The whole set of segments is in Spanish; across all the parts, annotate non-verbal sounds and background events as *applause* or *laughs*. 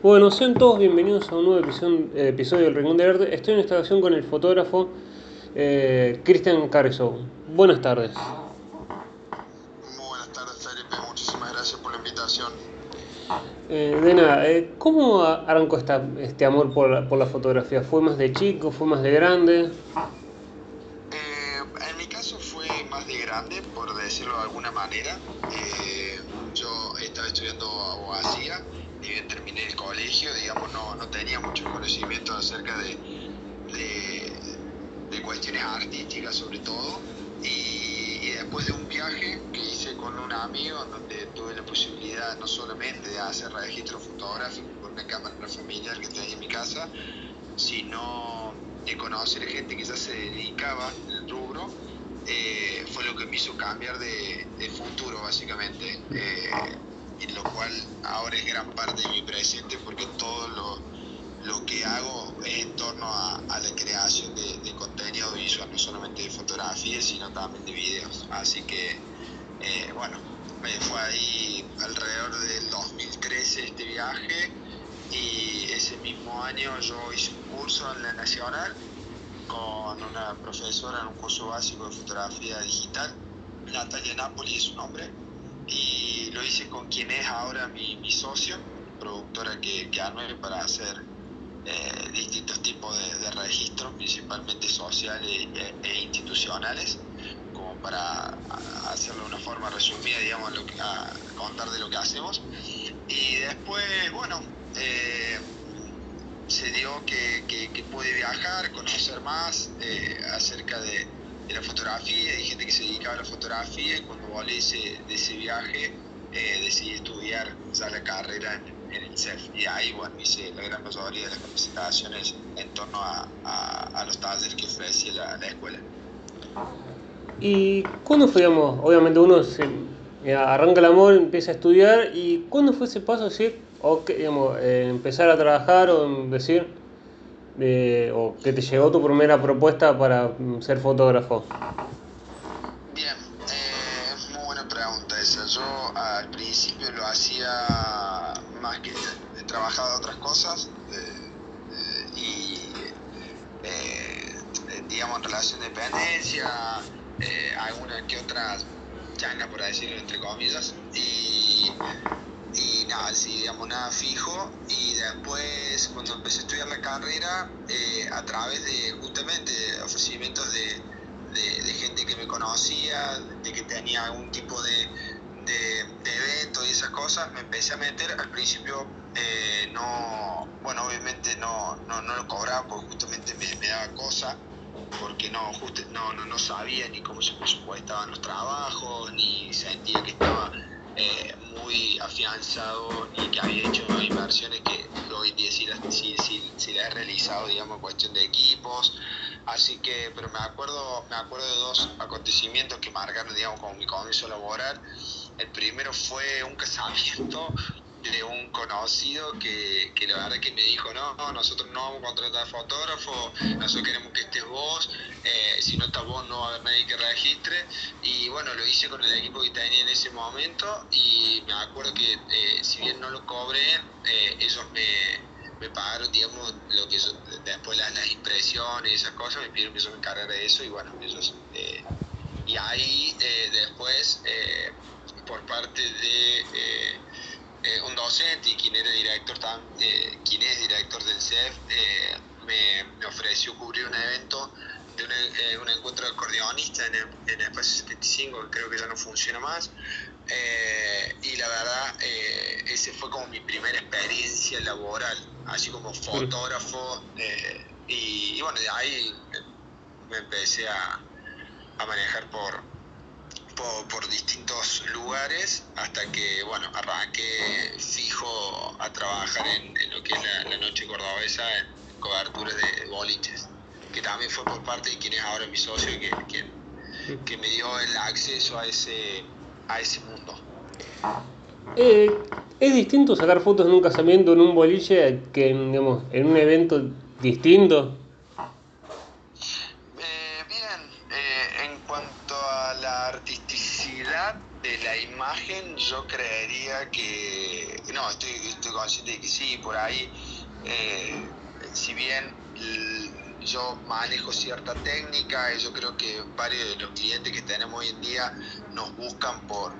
Bueno, sean todos bienvenidos a un nuevo episodio, episodio del Rincón del Arte. Estoy en esta ocasión con el fotógrafo eh, Cristian. Buenas tardes. Muy buenas tardes, Felipe. Muchísimas gracias por la invitación. Eh, de nada, eh, ¿cómo arrancó esta, este amor por la, por la fotografía? ¿Fue más de chico? ¿Fue más de grande? Eh, en mi caso fue más de grande, por decirlo de alguna manera. Eh, yo estaba estudiando abogacía, y bien terminé el digamos, no, no tenía mucho conocimiento acerca de, de, cuestiones artísticas sobre todo. Y, después de un viaje que hice con un amigo, donde tuve la posibilidad no solamente de hacer registro fotográfico con una cámara familiar que tenía en mi casa, sino de conocer gente que ya se dedicaba al rubro, eh, fue lo que me hizo cambiar de, de futuro básicamente, eh, y lo cual ahora es gran parte de mi presente porque todo lo, lo que hago es en torno a, a la creación de, de contenido visual, no solamente de fotografías, sino también de videos. Así que, eh, bueno, me fue ahí alrededor del 2013 este viaje y ese mismo año yo hice un curso en la Nacional con una profesora en un curso básico de fotografía digital, Natalia Napoli es su nombre, y lo hice con quien es ahora mi, mi socio, productora que, que armé para hacer eh, distintos tipos de, registros, principalmente sociales e, e institucionales, como para hacerlo de una forma resumida, digamos, lo que, a contar de lo que hacemos. Y después, bueno, eh, se dio que, que, que pude viajar, conocer más eh, acerca de, de la fotografía y gente que se dedicaba a la fotografía y cuando volví ese- de ese viaje eh, decidí estudiar ya la carrera en, el CEF y ahí bueno hice la gran mayoría de las capacitaciones en torno a, a, los talleres que ofrecía la, la escuela. ¿Y cuándo fue, digamos, obviamente uno eh, arranca el amor, empieza a estudiar, y cuándo fue ese paso, decir, o que, eh, empezar a trabajar o decir, eh, o que te llegó tu primera propuesta para mm, ser fotógrafo? Bien, eh, es muy buena pregunta esa. Yo al principio lo hacía más que he trabajado otras cosas y eh, eh, digamos en relación de dependencia, alguna que otra changa por decirlo entre comillas y, y nada, sí, digamos nada fijo y después cuando empecé a estudiar la carrera eh, a través de justamente ofrecimientos de, de, de gente que me conocía, de que tenía algún tipo de, de, evento y esas cosas, me empecé a meter. Al principio eh, no, bueno, obviamente no, no, no lo cobraba porque justamente me, daba cosa, porque no, justo, no, no, no sabía ni cómo se presupuestaban los trabajos, ni sentía que estaba eh, muy afianzado y que había hecho inversiones que hoy día sí, sí, sí las he realizado, digamos, en cuestión de equipos. Así que, pero me acuerdo, me acuerdo de dos acontecimientos que marcaron, digamos, como mi comienzo laboral. El primero fue un casamiento de un conocido que, que la verdad que me dijo, no, no, nosotros no vamos a contratar fotógrafo, nosotros queremos que estés vos, eh, si no estás vos no va a haber nadie que registre. Y bueno, lo hice con el equipo que tenía en ese momento y me acuerdo que eh, si bien no lo cobré, eh, ellos me, me pagaron, digamos, lo que yo, después las, las impresiones esas cosas, me pidieron que yo me encargara de eso y bueno, ellos... y ahí después, por parte de eh, un docente y quien era director, tam- eh, quien es director del CEF, eh, me, me ofreció cubrir un evento de un, eh, un encuentro de acordeonistas en el, en el espacio 75, que creo que ya no funciona más. Y la verdad, ese fue como mi primera experiencia laboral, así como fotógrafo. eh, y, y bueno, de ahí eh, me empecé a, a manejar por, por, por distintos lugares hasta que, bueno, arranqué fijo a trabajar en, en lo que es la, la noche cordobesa en coberturas de boliches, que también fue por parte de quien es ahora mi socio y que, que, que me dio el acceso a ese, a ese mundo. Eh, ¿Es distinto sacar fotos en un casamiento, en un boliche, que en, digamos, en un evento distinto? Eh, bien, eh, en cuanto a la artisticidad de la imagen yo creería que, no, estoy, consciente de que sí, por ahí, eh, si bien yo manejo cierta técnica y yo creo que varios de los clientes que tenemos hoy en día nos buscan por,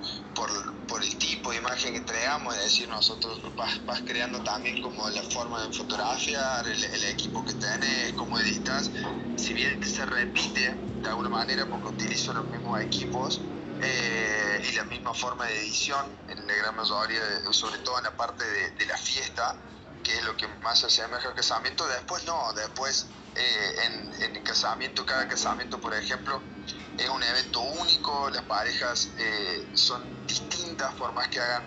por, el tipo de imagen que traemos, es decir, nosotros vas, vas creando también como la forma de fotografiar, el, equipo que tenés, cómo editas, si bien se repite de alguna manera porque utilizo los mismos equipos, eh, y la misma forma de edición en la gran mayoría, sobre todo en la parte de, la fiesta, que es lo que más se asemeja al casamiento. Después no, después eh, en, el casamiento, cada casamiento, por ejemplo, es un evento único, las parejas eh, son distintas por más que hagan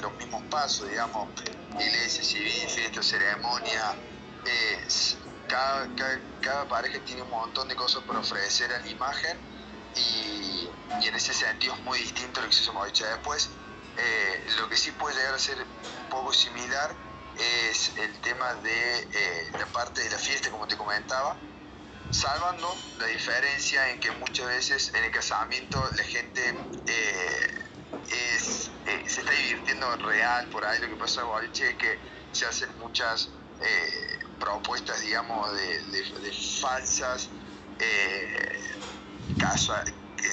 los mismos pasos, digamos, iglesia, civil, fiesta, ceremonia. Eh, cada, cada, pareja tiene un montón de cosas por ofrecer a la imagen y, y en ese sentido es muy distinto a lo que se hemos dicho después. lo que sí puede llegar a ser un poco similar es el tema de eh, la parte de la fiesta, como te comentaba, salvando la diferencia en que muchas veces en el casamiento la gente eh, eh, se está divirtiendo real por ahí. Lo que pasa en es que se hacen muchas propuestas, digamos, de, falsas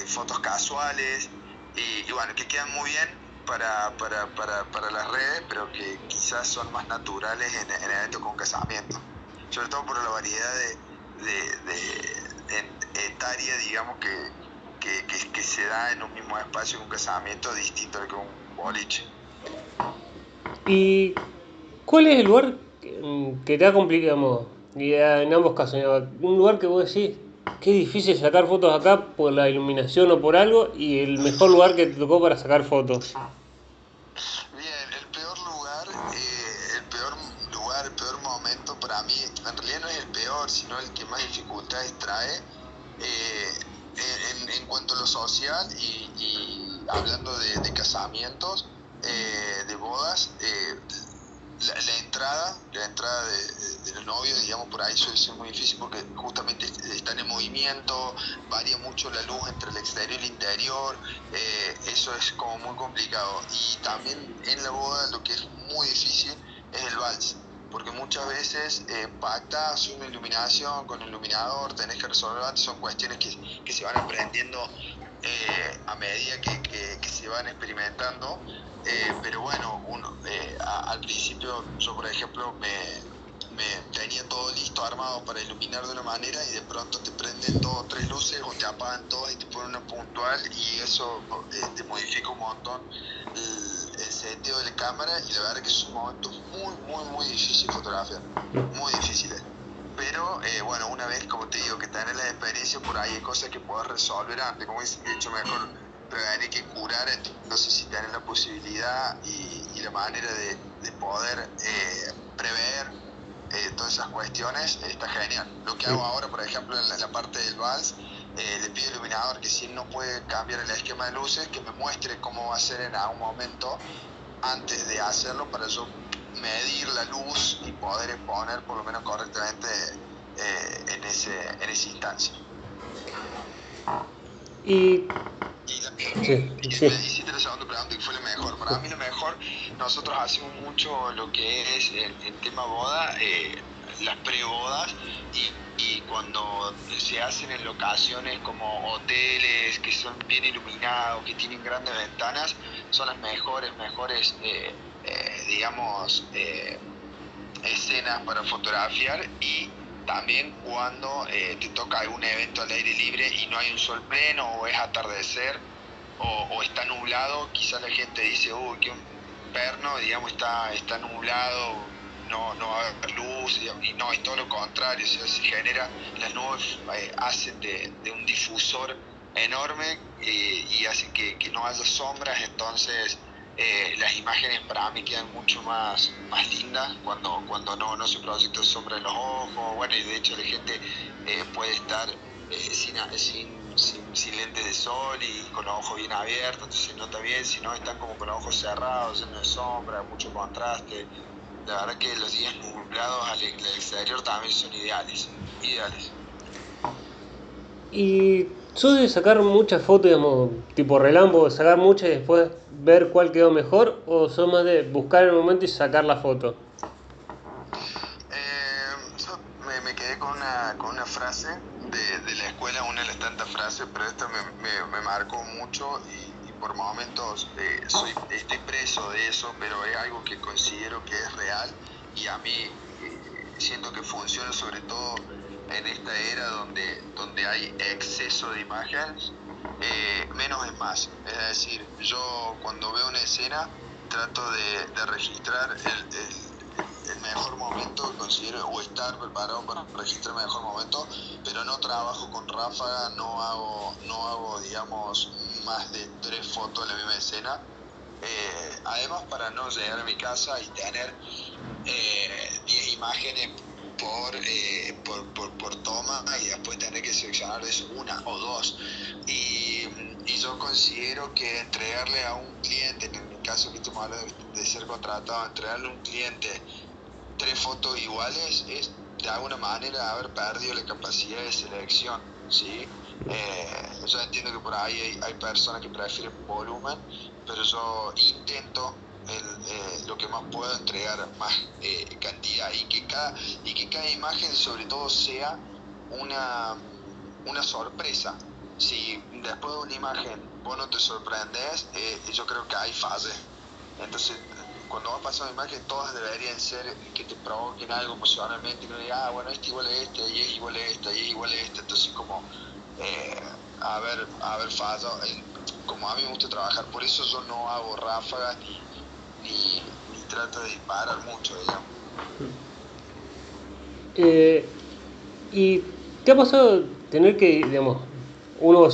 fotos casuales y, bueno, que quedan muy bien para, para, para, para las redes, pero que quizás son más naturales en, en eventos con casamiento. Sobre todo por la variedad de, de, etaria, digamos, que, que, que, se da en un mismo espacio en un casamiento distinto al que un boliche. ¿Y cuál es el lugar que te ha complicado, en ambos casos, un lugar que vos decís, qué difícil sacar fotos acá por la iluminación o por algo y el mejor lugar que te tocó para sacar fotos. Bien, el peor lugar, eh, el peor lugar, el peor momento para mí, en realidad no es el peor, sino el que más dificultades trae eh, en, cuanto a lo social y, hablando de, casamientos, eh, de bodas la, entrada, la entrada de, los novios, digamos, por ahí suele ser muy difícil porque justamente están en movimiento, varía mucho la luz entre el exterior y el interior, eh, eso es como muy complicado. Y también en la boda lo que es muy difícil es el vals, porque muchas veces eh, pactas una iluminación con el iluminador, tenés que resolver, son cuestiones que, que se van aprendiendo eh, a medida que, que, se van experimentando. Eh, pero bueno, uno, eh, al principio yo por ejemplo me, tenía todo listo armado para iluminar de una manera y de pronto te prenden dos o tres luces o te apagan todas y te ponen una puntual y eso te modifica un montón el, el, sentido de la cámara y la verdad que son momentos muy, muy, muy difíciles fotografiar, muy difíciles. Pero eh, bueno, una vez, como te digo, que tenés la experiencia, por ahí hay cosas que puedes resolver antes, como dice, de hecho mejor prevenir que curar, entonces si tenés la posibilidad y, la manera de, poder eh, prever eh, todas esas cuestiones, está genial. Lo que hago ahora, por ejemplo, en la, parte del VALS, le pido al iluminador que si no puede cambiar el esquema de luces, que me muestre cómo va a ser en algún momento antes de hacerlo para yo medir la luz y poder exponer por lo menos correctamente eh, en, ese, en esa instancia. Y, y, la, sí, y sí. me hiciste la segunda pregunta que fue lo mejor. Para mí lo mejor, nosotros hacemos mucho lo que es el, tema boda, eh, las prebodas y, y cuando se hacen en locaciones como hoteles que son bien iluminados, que tienen grandes ventanas, son las mejores, mejores eh, eh, digamos, eh, escenas para fotografiar y también cuando eh, te toca algún evento al aire libre y no hay un sol pleno o es atardecer o, está nublado, quizás la gente dice, uy, un perno, digamos, está, está nublado, no, no va a haber luz, y no, es todo lo contrario, se genera, las nubes hacen de, un difusor enorme y hacen que, que no haya sombras, entonces eh, las imágenes para mí quedan mucho más, más lindas cuando, cuando no, no se proyecta sombra en los ojos, bueno, y de hecho la gente eh, puede estar eh, sin, sin, sin, lentes de sol y con los ojos bien abiertos, entonces se nota bien, si no están como con los ojos cerrados, llenos de sombra, mucho contraste. La verdad que los días nublados al, exterior también son ideales, ideales. Y ¿Sos de sacar muchas fotos, digamos, tipo relámpago, sacar muchas y después ver cuál quedó mejor? ¿O sos más de buscar el momento y sacar la foto? Eh, yo me, quedé con una, con una frase de, de la escuela, una de las tantas frases, pero esta me, me, marcó mucho y, por momentos eh, estoy preso de eso, pero es algo que considero que es real y a mí eh, siento que funciona sobre todo en esta era donde, donde hay exceso de imágenes, eh, menos es más. Es decir, yo cuando veo una escena trato de, de registrar el, el, el, mejor momento, considero, o estar preparado para registrar el mejor momento, pero no trabajo con ráfaga, no hago, no hago digamos, más de tres fotos en la misma escena. Eh, además, para no llegar a mi casa y tener 10 eh, imágenes por, eh, por, por, por, toma y después tener que seleccionar eso una o dos. Y, y, yo considero que entregarle a un cliente, en el caso que estamos hablando de, de ser contratado, entregarle a un cliente tres fotos iguales es de alguna manera haber perdido la capacidad de selección. ¿sí? Eh, yo entiendo que por ahí hay, hay personas que prefieren volumen, pero yo intento el, eh, lo que más puedo entregar más eh, cantidad. Y que cada y que cada imagen sobre todo sea una una sorpresa. Si después de una imagen vos no te sorprendes eh, yo creo que hay fases. Entonces cuando vas pasando imagen todas deberían ser que te provoquen algo emocionalmente que digas ah bueno este igual a este y es igual a este y es igual a este entonces como haber haber fallado como a mí me gusta trabajar por eso yo no hago ráfagas ni, ni trata de disparar mucho, digamos. Eh, ¿Y qué ha pasado tener que, digamos, uno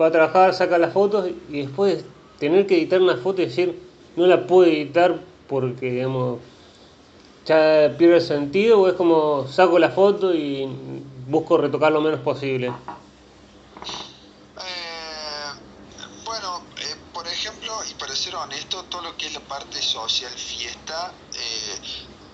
va a trabajar, saca las fotos y después tener que editar una foto y decir, no la puedo editar porque, digamos, ya pierde el sentido o es como saco la foto y busco retocar lo menos posible? y para ser honesto, todo lo que es la parte social, fiesta, eh,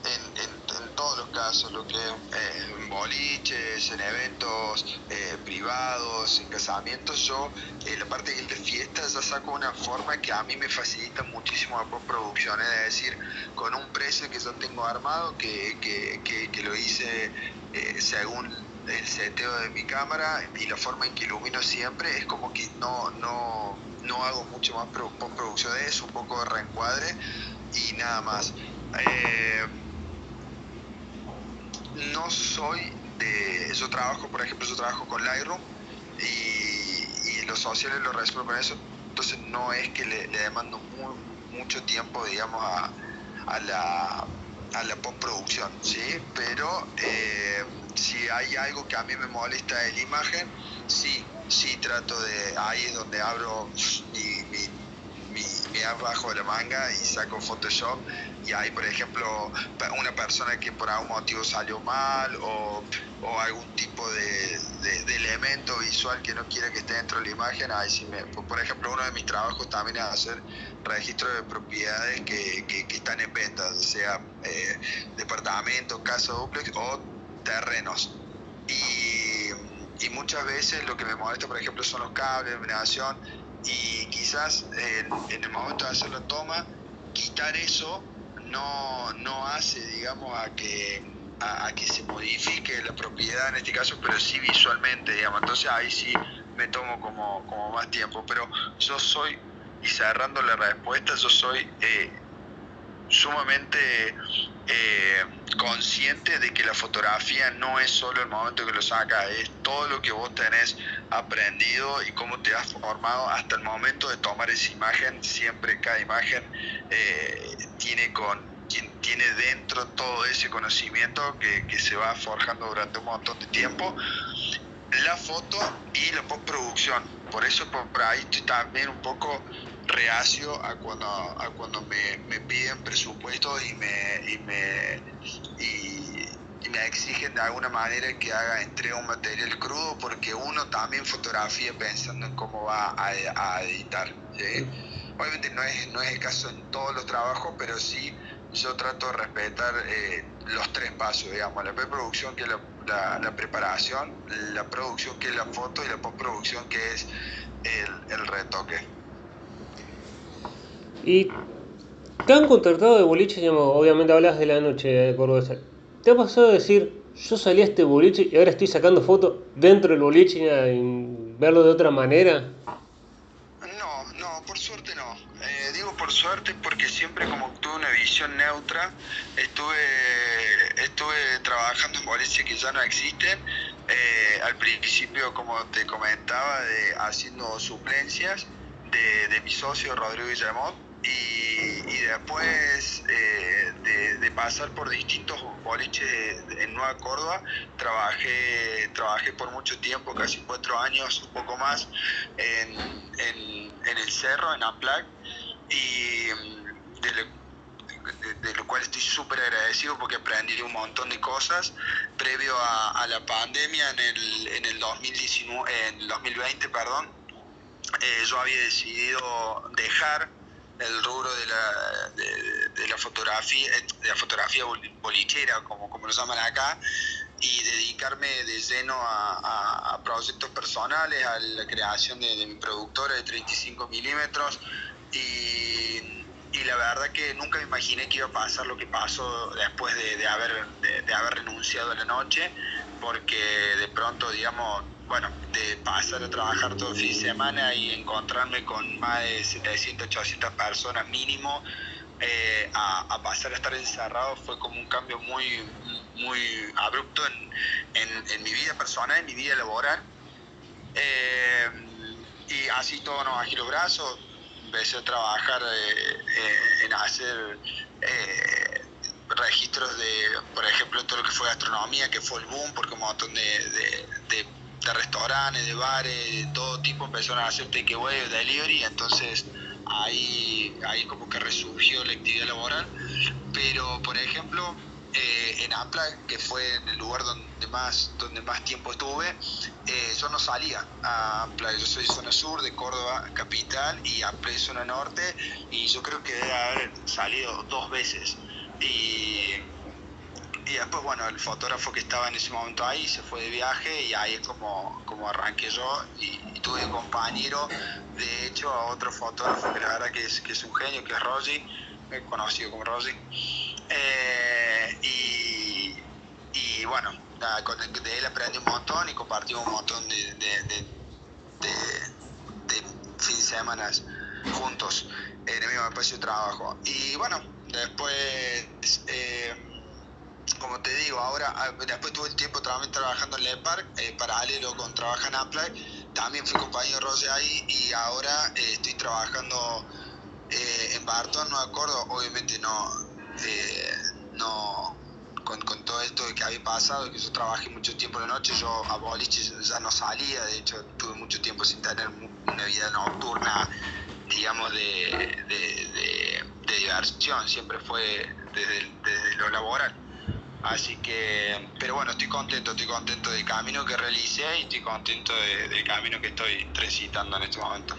en, todos los casos, lo que eh, en boliches, en eventos eh, privados, en casamientos, yo la parte de fiesta ya saco una forma que a mí me facilita muchísimo la postproducción, es decir, con un precio que yo tengo armado, que, que, que, que lo hice según el seteo de mi cámara y la forma en que ilumino siempre, es como que no, no, no hago mucho más postproducción de eso, un poco de reencuadre y nada más. Eh, no soy de. Yo trabajo, por ejemplo, yo trabajo con Lightroom y, los sociales lo resuelvo con eso, entonces no es que le, le demando muy, mucho tiempo, digamos, a, a la a la postproducción, ¿sí? Pero eh, si hay algo que a mí me molesta de la imagen, sí, sí trato de, ahí es donde abro mi, mi, mi, mi app bajo de la manga y saco Photoshop y hay, por ejemplo, una persona que por algún motivo salió mal o, o algún tipo de, de, elemento visual que no quiera que esté dentro de la imagen, ahí sí por ejemplo, uno de mis trabajos también es hacer registro de propiedades que, que, que están en venta, sea eh, departamentos, casas duplex o terrenos. Y, y, muchas veces lo que me molesta, por ejemplo, son los cables de iluminación y quizás en, en el momento de hacer la toma, quitar eso no, no hace, digamos, a que, a, a, que se modifique la propiedad en este caso, pero sí visualmente, digamos. Entonces ahí sí me tomo como, como más tiempo. Pero yo soy, y cerrando la respuesta, yo soy eh, sumamente eh, consciente de que la fotografía no es solo el momento que lo sacas, es todo lo que vos tenés aprendido y cómo te has formado hasta el momento de tomar esa imagen. Siempre cada imagen eh, tiene con tiene dentro todo ese conocimiento que, que se va forjando durante un montón de tiempo la foto y la postproducción. Por eso por ahí estoy también un poco reacio a cuando, a cuando me, me piden presupuestos y me, y me, y, y me exigen de alguna manera que haga entrega un material crudo porque uno también fotografía pensando en cómo va a, a editar. ¿sí? Obviamente no es, no es el caso en todos los trabajos, pero sí yo trato de respetar eh, los tres pasos, digamos, la preproducción que es la, la, la, preparación, la producción que es la foto y la postproducción que es el, el retoque. ¿Y te han contratado de boliche? Digamos, obviamente hablas de la noche de Córdoba. ¿Te ha pasado de decir, yo salí a este boliche y ahora estoy sacando fotos dentro del boliche y verlo de otra manera? No, no, por suerte no. Eh, digo por suerte porque siempre como tuve una visión neutra, estuve, estuve trabajando en boliches que ya no existen. Eh, al principio, como te comentaba, de, haciendo suplencias de, de mi socio Rodrigo Guillamot y, después eh, de, pasar por distintos boliches en Nueva Córdoba, trabajé, trabajé por mucho tiempo, casi cuatro años, un poco más, en, en, el cerro, en Amplac, y de lo, de, lo cual estoy súper agradecido porque aprendí un montón de cosas. Previo a, la pandemia, en el, en el 2019, en el 2020, perdón, eh, yo había decidido dejar el rubro de la, de, la fotografía de la fotografía bolichera como, como lo llaman acá y dedicarme de lleno a, a, a proyectos personales a la creación de, de, mi productora de 35 milímetros y, y, la verdad que nunca me imaginé que iba a pasar lo que pasó después de, de haber, de, haber renunciado a la noche porque de pronto digamos bueno, de pasar a trabajar todo el fin de semana y encontrarme con más de 700, 800 personas mínimo, eh, a, pasar a estar encerrado fue como un cambio muy, muy abrupto en, en, mi vida personal, en mi vida laboral. Eh, y así todo nos los brazos, empecé a trabajar eh, en hacer registros de, por ejemplo, todo lo que fue gastronomía, que fue el boom, porque un montón de de restaurantes, de bares, de todo tipo empezaron a hacer takeaway o delivery, entonces ahí, ahí como que resurgió la actividad laboral. Pero, por ejemplo, eh, en Apla, que fue el lugar donde más, donde más tiempo estuve, eh, yo no salía a Apla. Yo soy zona sur de Córdoba, capital, y Apla es zona norte, y yo creo que debe haber salido dos veces. Y y después, bueno, el fotógrafo que estaba en ese momento ahí se fue de viaje y ahí es como, como arranqué yo y, tuve de compañero, de hecho, a otro fotógrafo que la verdad que es, que es un genio, que es Rosy, conocido como Rosy. Eh, y, y, bueno, de él aprendí un montón y compartimos un montón de, de, de, de, fin de semana juntos en el mismo espacio de trabajo. Y bueno, después... Eh, como te digo, ahora ah, después tuve el tiempo también trabajando en Lepark, eh, paralelo con trabajar en Apply, también fui compañero de Rose ahí y ahora eh, estoy trabajando eh, en Barton, no acuerdo, obviamente no, eh, no con, con, todo esto que había pasado, que yo trabajé mucho tiempo de noche, yo a boliche ya no salía, de hecho tuve mucho tiempo sin tener una vida nocturna, digamos, de, de, de, de diversión, siempre fue desde, desde lo laboral. Así que, pero bueno, estoy contento, estoy contento del camino que realicé y estoy contento de, del camino que estoy transitando en este momento.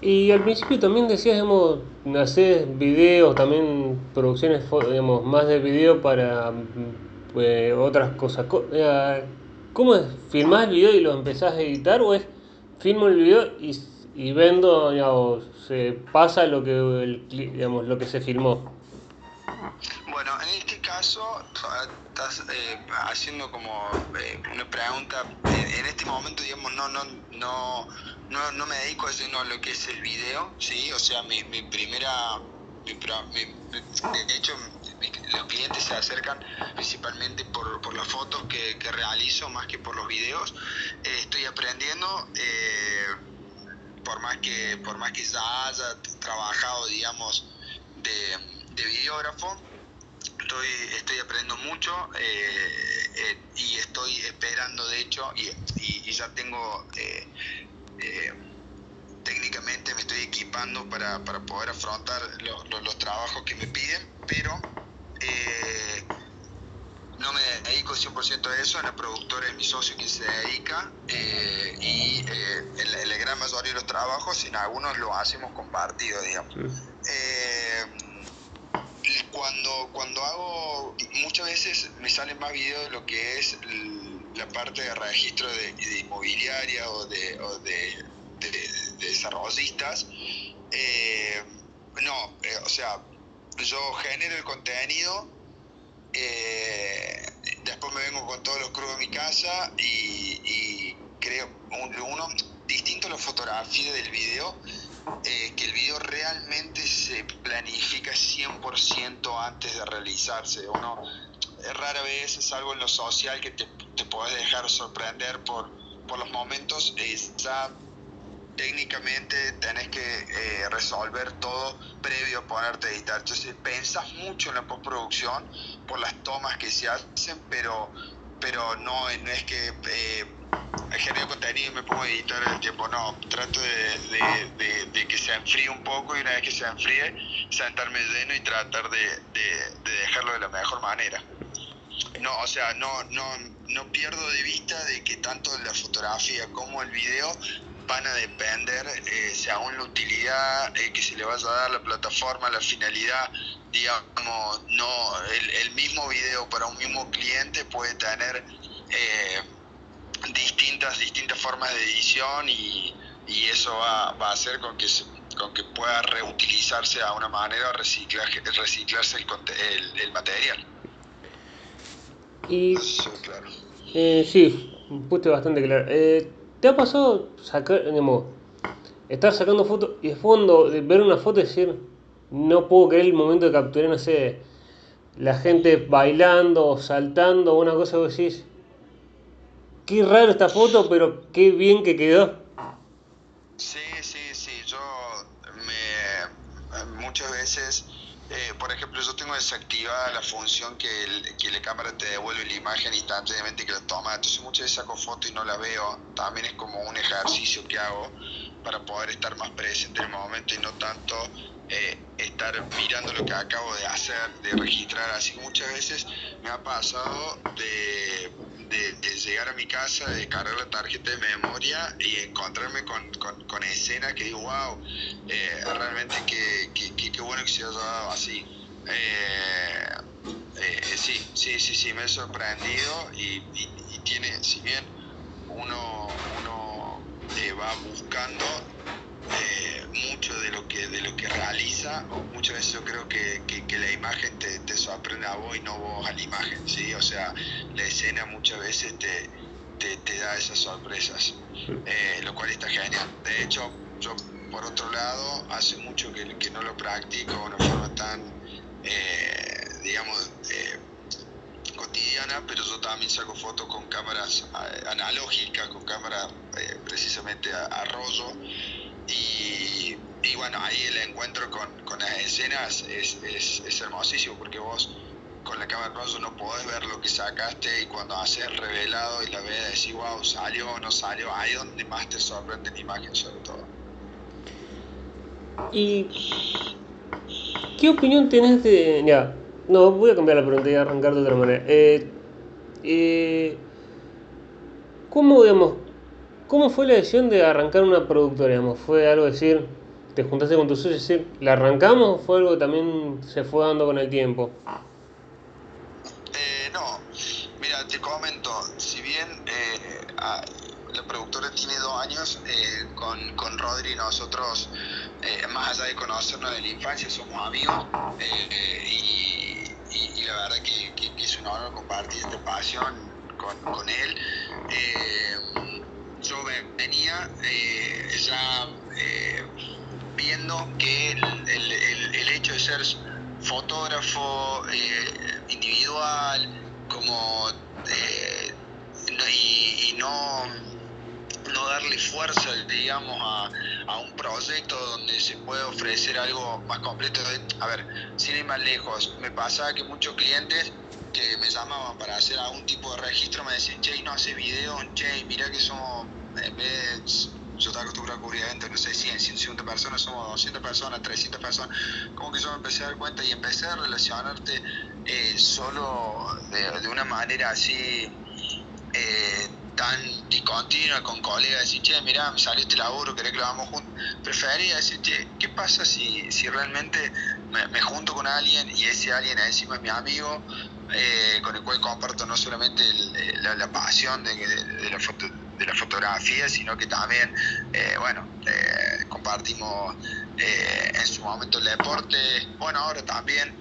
Y al principio también decías, digamos, hacer videos, también producciones, digamos, más de video para pues, otras cosas. ¿Cómo es? ¿Filmás el video y lo empezás a editar o es filmo el video y, y vendo, digamos, se pasa lo que, el, digamos, lo que se filmó? En caso estás eh, haciendo como eh, una pregunta. En este momento, digamos, no, no, no, no, no me dedico a, lleno a lo que es el video, ¿sí? O sea, mi, mi primera. Mi, mi, de hecho, los clientes se acercan principalmente por, por las fotos que, que, realizo más que por los videos. Eh, estoy aprendiendo. por más que por más que ya haya trabajado digamos de, de videógrafo estoy, estoy aprendiendo mucho eh, eh, y estoy esperando, de hecho, y, y, y ya tengo, eh, eh, técnicamente me estoy equipando para, para poder afrontar lo, lo, los trabajos que me piden, pero eh, no me dedico 100% a eso, la productora es mi socio quien se dedica y en la, en, la, gran mayoría de los trabajos, en algunos lo hacemos compartido, digamos. Sí. Eh, cuando, cuando hago muchas veces me salen más videos de lo que es la parte de registro de, inmobiliaria o de, o de, desarrollistas. Eh, no, eh, o sea, yo genero el contenido, eh, después me vengo con todos los crudos de mi casa y, creo, uno, distinto a la fotografía del video, eh, que el video realmente se planifica 100% antes de realizarse. Uno rara vez es algo en lo social que te, te puedes dejar sorprender por, por los momentos. ya técnicamente tenés que eh, resolver todo previo a ponerte a editar. Entonces pensas mucho en la postproducción por las tomas que se hacen, pero, pero no, no es que eh, genero contenido y me pongo a editar el tiempo, no, trato de, que se enfríe un poco y una vez que se enfríe, sentarme lleno y tratar de, dejarlo de la mejor manera. No, o sea, no, no, no pierdo de vista de que tanto la fotografía como el video van a depender eh, según la utilidad eh, que se le vaya a dar la plataforma, la finalidad, digamos, no el, mismo video para un mismo cliente puede tener eh, distintas distintas formas de edición y, eso va, va, a hacer con que con que pueda reutilizarse a una manera reciclar, reciclarse el, el, material. Y, claro. sí, puse bastante claro. ¿Te ha pasado sacar, digamos, estar sacando fotos y de fondo de ver una foto y decir, no puedo creer el momento de capturar, no sé, la gente bailando o saltando o una cosa que decís, qué raro esta foto, pero qué bien que quedó? Sí, sí, sí, yo me, muchas veces eh, por ejemplo, yo tengo desactivada la función que, la cámara te devuelve la imagen instantáneamente que la toma. Entonces muchas veces saco fotos y no la veo. También es como un ejercicio que hago para poder estar más presente en el momento y no tanto eh, estar mirando lo que acabo de hacer, de registrar. Así que muchas veces me ha pasado de, llegar a mi casa, de descargar la tarjeta de memoria y encontrarme con, con, escenas que digo, wow, eh, realmente qué que, bueno que se haya dado así. Eh, sí, sí, sí, sí, me he sorprendido y, tiene, si bien uno, uno va buscando eh, mucho de lo que de lo que realiza muchas veces yo creo que, que, la imagen te, te, sorprende a vos y no vos a la imagen sí o sea la escena muchas veces te, te, da esas sorpresas eh, lo cual está genial. De hecho yo por otro lado hace mucho que, que no lo practico de una forma tan eh, digamos cotidiana, pero yo también saco fotos con cámaras analógicas, con cámaras precisamente a, a rollo, y, bueno, ahí el encuentro con, las escenas es, hermosísimo porque vos con la cámara rollo no podés ver lo que sacaste y cuando haces el revelado y la ves decís, wow, salió o no salió, ahí es donde más te sorprende la imagen sobre todo. ¿Y qué opinión tienes de... Ya, no, voy a cambiar la pregunta y arrancar de otra manera. Eh, eh, ¿Cómo, digamos, ¿Cómo fue la decisión de arrancar una productora? ¿Fue algo decir, te juntaste con tus socios y decir, ¿la arrancamos o fue algo que también se fue dando con el tiempo? Eh, no, mira, te comento, si bien eh, la productora tiene dos años, eh, con, con Rodri nosotros, más allá de conocernos de la infancia, somos amigos y, la verdad que, es un honor compartir esta pasión con, con él yo venía eh, ya eh, viendo que el, hecho de ser fotógrafo eh, individual, como y, no, no darle fuerza, digamos, a, a, un proyecto donde se puede ofrecer algo más completo. A ver, sin ir más lejos, me pasaba que muchos clientes que me llamaban para hacer algún tipo de registro me decían, che, no hace video, che, mira que somos en vez yo estaba acostumbrado a cubrir eventos, no sé, 100, 150 personas, somos 200 personas, 300 personas, como que yo me empecé a dar cuenta y empecé a relacionarte eh, solo de, una manera así eh, tan discontinua con colegas, decir, che, mira, me salió este laburo, querés que lo hagamos juntos. Prefería decir, che, ¿qué pasa si, si realmente me, junto con alguien y ese alguien encima es mi amigo? Eh, con el cual comparto no solamente eh, la, pasión de, la foto, de la fotografía, sino que también, bueno, compartimos en su momento el deporte, bueno, ahora también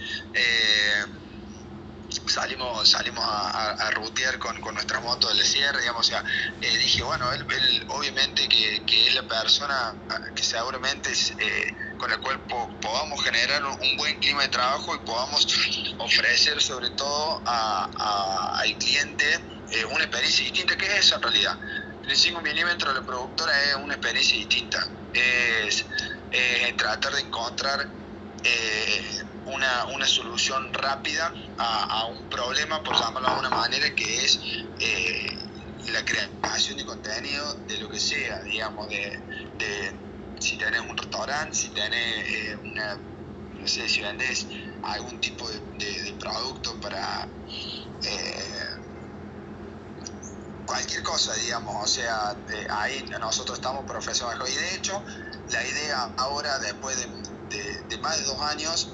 salimos salimos a, a, rutear con, con nuestra moto del cierre, digamos, o sea, eh, dije, bueno, él, obviamente que, es la persona que seguramente es, eh, con la cual podamos generar un, buen clima de trabajo y podamos ofrecer sobre todo al cliente eh, una experiencia distinta, que es eso en realidad. 35 milímetros de la productora es una experiencia distinta, es tratar de encontrar una, una solución rápida a, un problema, por llamarlo de alguna manera, que es eh, la creación de contenido de lo que sea, digamos, de, si tenés un restaurante, si tenés eh, no sé, si vendés algún tipo de, producto para eh, cualquier cosa, digamos, o sea, ahí nosotros estamos ofrecer Y de hecho, la idea ahora, después de, más de dos años,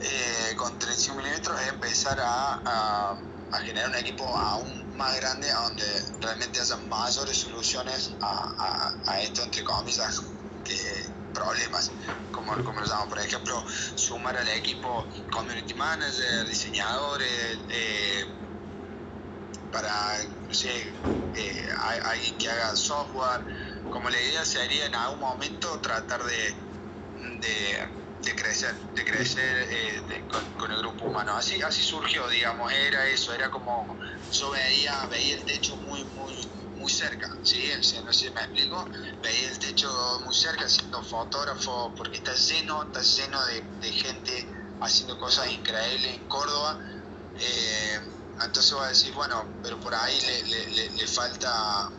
eh, con 35 milímetros es empezar a, generar un equipo aún más grande a donde realmente haya mayores soluciones a, esto, entre comillas, que problemas, como, como lo. Por ejemplo, sumar al equipo community manager, diseñadores, eh, para, no sé, eh, alguien que haga software. Como la idea sería en algún momento tratar de de crecer, de crecer eh, con, el grupo humano. Así, así surgió, digamos, era eso, era como yo veía, veía el techo muy, muy, muy cerca, ¿sí? No sé si me explico, veía el techo muy cerca siendo fotógrafo, porque está lleno, está lleno de, gente haciendo cosas increíbles en Córdoba. Eh, entonces a decir, bueno, pero por ahí le, le, falta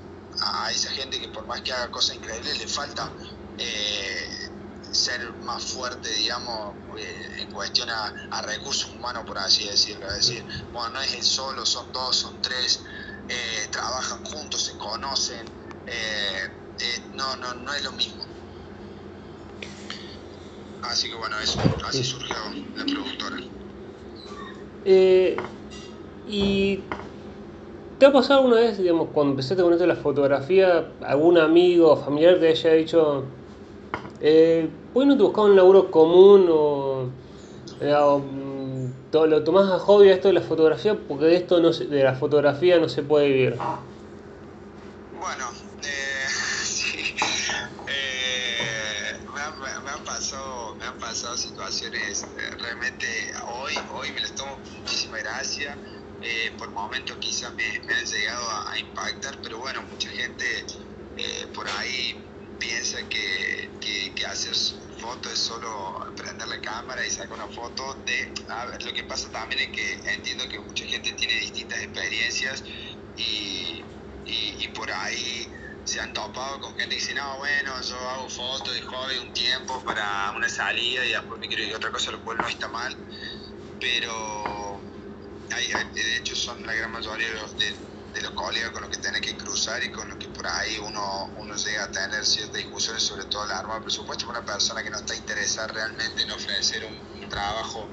a esa gente que por más que haga cosas increíbles, le falta eh, ser más fuerte, digamos, eh, en cuestión a, recursos humanos, por así decirlo. Es decir, bueno, no es el solo, son dos, son tres, eh, trabajan juntos, se conocen, eh, no, no, no es lo mismo. Así que bueno, eso, así surgió la productora. y ¿Te ha pasado alguna vez, digamos, cuando empezaste con esto de la fotografía, algún amigo o familiar te haya dicho, eh, ¿Por no te buscas un laburo común o, eh, mm, lo tomás a hobby esto de la fotografía? Porque de esto no de la fotografía no se puede vivir. Bueno, eh. *laughs* Eh, me, han, pasado, situaciones eh, realmente hoy, hoy me las tomo muchísima gracia. por momentos quizás me, han llegado a, impactar, pero bueno, mucha gente por ahí piensa que, que, hacer fotos es solo prender la cámara y sacar una foto de... Lo que pasa también es que entiendo que mucha gente tiene distintas experiencias y, y, por ahí se han topado con gente que dice, no, bueno, yo hago fotos de hobby un tiempo para una salida y después me quiero ir otra cosa, lo cual no está mal, pero hay, de hecho son la gran mayoría de los, de, de los colegas con los que tiene que cruzar y con los que por ahí uno, uno llega a tener ciertas discusiones, sobre todo la arma de presupuesto, una persona que no está interesada realmente en ofrecer un, trabajo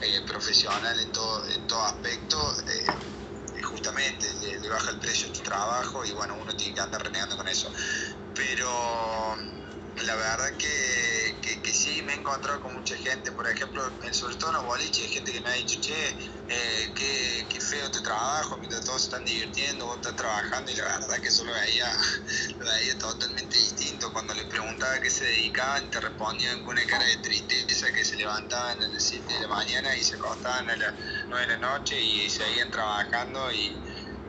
eh, profesional en todo, en todo aspecto, eh, justamente le, baja el precio de tu trabajo y bueno, uno tiene que andar renegando con eso. Pero la verdad que, que, sí me he encontrado con mucha gente, por ejemplo, sobre todo en los boliches, hay gente que me ha dicho, che, eh, qué, feo tu trabajo, mientras todos se están divirtiendo, vos estás trabajando, y la verdad que eso lo veía, *laughs* lo totalmente distinto. Cuando le preguntaba a qué se dedicaban, te respondían con una cara de tristeza, que se levantaban a las 7 de la mañana y se acostaban a las 9 de la noche y seguían trabajando y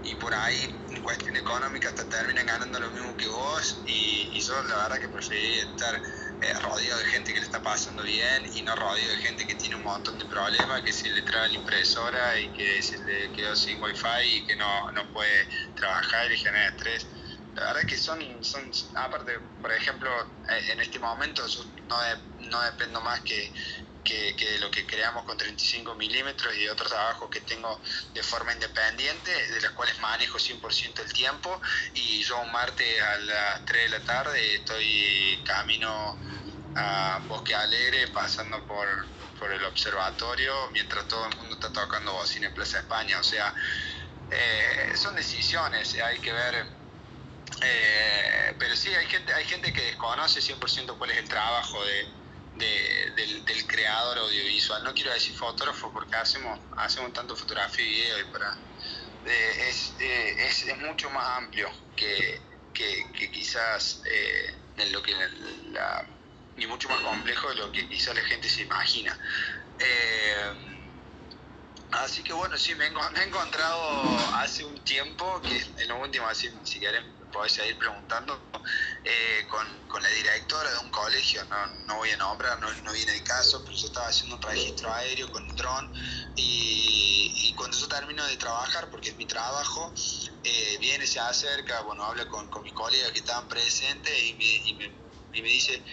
y por ahí cuestión económica hasta terminan ganando lo mismo que vos y, y yo la verdad que preferí estar eh, rodeado de gente que le está pasando bien y no rodeado de gente que tiene un montón de problemas, que se le trae la impresora y que se le quedó sin wifi y que no, no puede trabajar y genera estrés. La verdad que son, son aparte, por ejemplo, eh, en este momento yo no, no dependo más que, que, lo que creamos con 35 milímetros y otros trabajos que tengo de forma independiente, de los cuales manejo 100% el tiempo. Y yo un martes a las 3 de la tarde estoy camino a Bosque Alegre, pasando por, por el observatorio mientras todo el mundo está tocando bocina en Plaza España. O sea, eh, son decisiones, hay que ver. Eh, pero sí, hay gente, hay gente que desconoce 100% cuál es el trabajo de, del, creador audiovisual. No quiero decir fotógrafo porque hacemos, hacemos tanto fotografía y video y para, es, es, es, mucho más amplio que, que, quizás en lo que la, y mucho más complejo de lo que quizás la gente se imagina. Eh, así que bueno, sí, me he, encontrado hace un tiempo, que en lo último, así, si quieren podés seguir preguntando, eh, con, con, la directora de un colegio, no, no voy a nombrar, no, no, viene el caso, pero yo estaba haciendo un registro aéreo con un dron y, cuando yo termino de trabajar, porque es mi trabajo, eh, viene, se acerca, bueno, habla con, con mis colegas que estaban presentes y me, y me, y me dice,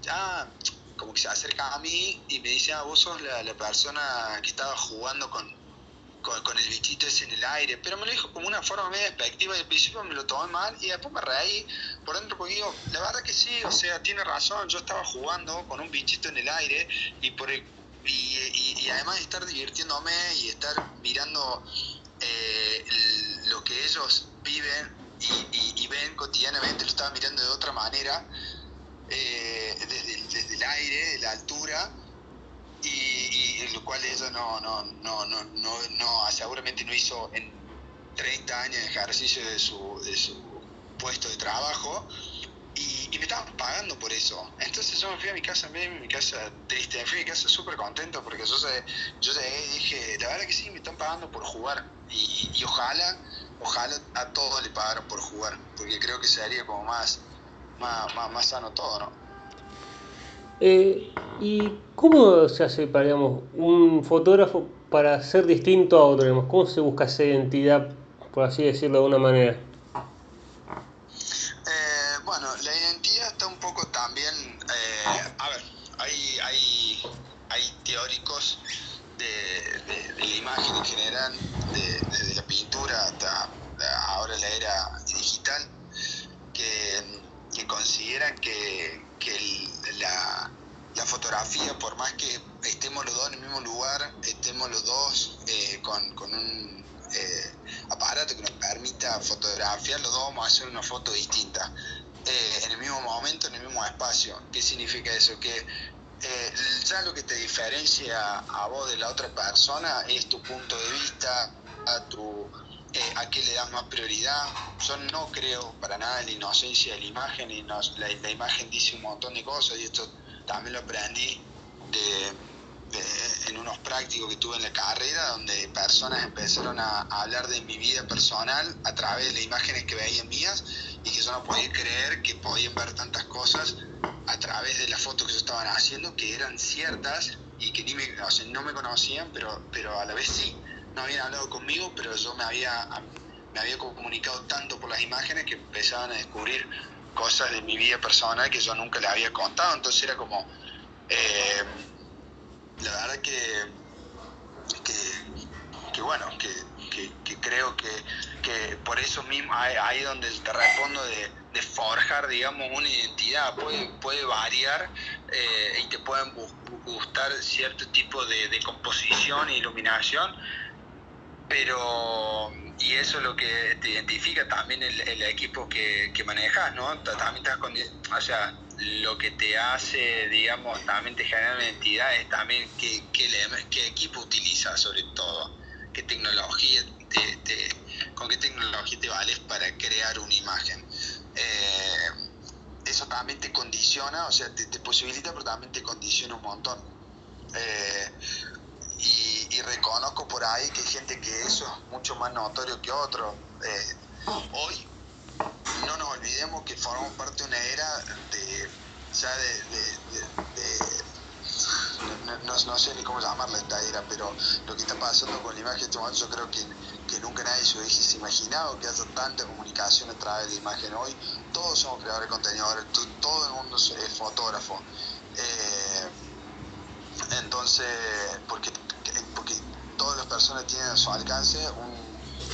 ya como que se acerca a mí y me dice, ah, vos sos la, la persona que estaba jugando con, con, el bichito ese en el aire, pero me lo dijo como una forma medio despectiva y al principio me lo tomé mal y después me reí por dentro porque digo, la verdad que sí, o sea, tiene razón, yo estaba jugando con un bichito en el aire y por y, y, además de estar divirtiéndome y estar mirando eh, lo que ellos viven y, y, ven cotidianamente, lo estaba mirando de otra manera eh, desde, el aire, de la altura, y, lo cual eso no, no, no, no, no, no, seguramente no hizo en 30 años de ejercicio de su, de su puesto de trabajo, y, me estaban pagando por eso. Entonces yo me fui a mi casa, me mi casa triste, me fui a mi casa súper contento porque yo, sé, yo dije, la verdad que sí, me están pagando por jugar, y, y ojalá, ojalá a todos le pagaron por jugar, porque creo que sería como más más, más, sano todo, ¿no? Eh, ¿Y cómo se hace, un fotógrafo para ser distinto a otro? ¿Cómo se busca esa identidad, por así decirlo de alguna manera? Eh, bueno, la identidad está un poco también, eh, a ver, hay, hay, hay teóricos de, de, de, la imagen en general, desde la pintura hasta ahora la era digital, que que consideran que, la, fotografía, por más que estemos los dos en el mismo lugar, estemos los dos eh, con, un eh, aparato que nos permita fotografiar, los dos vamos a hacer una foto distinta, eh, en el mismo momento, en el mismo espacio. ¿Qué significa eso? Que ya lo que te diferencia a vos de la otra persona es tu punto de vista, a tu eh, a qué le das más prioridad. Yo no creo para nada en la inocencia de la imagen, y la, imagen dice un montón de cosas y esto también lo aprendí en unos prácticos que tuve en la carrera, donde personas empezaron a, hablar de mi vida personal a través de imágenes que veían mías y que yo no podía creer que podían ver tantas cosas a través de las fotos que yo estaban haciendo que eran ciertas y que ni me, no me conocían, pero, pero a la vez sí no habían hablado conmigo, pero yo me había, me había comunicado tanto por las imágenes que empezaban a descubrir cosas de mi vida personal que yo nunca les había contado. Entonces era como, eh, la verdad que, que, bueno, que, creo que, por eso mismo, ahí donde te respondo de, forjar, digamos, una identidad, puede, puede variar eh, y te pueden gustar cierto tipo de, de composición e iluminación, pero y eso es lo que te identifica también el, equipo que, que, manejas, ¿no? También estás con, o sea, lo que te hace, digamos, también te genera una identidad es también qué, qué, equipo utilizas sobre todo, qué tecnología te, con qué tecnología te vales para crear una imagen. Eh, eso también te condiciona, o sea, te, posibilita, pero también te condiciona un montón. Eh, y, reconozco por ahí que hay gente que eso es mucho más notorio que otro. Eh, hoy no nos olvidemos que formamos parte de una era de ya de, no, sé ni cómo llamarla esta era, pero lo que está pasando con la imagen este momento yo creo que, que nunca nadie se hubiese imaginado que haya tanta comunicación a través de la imagen. Hoy todos somos creadores de contenido, todo el mundo es fotógrafo. Eh, entonces, porque porque todas las personas tienen a su alcance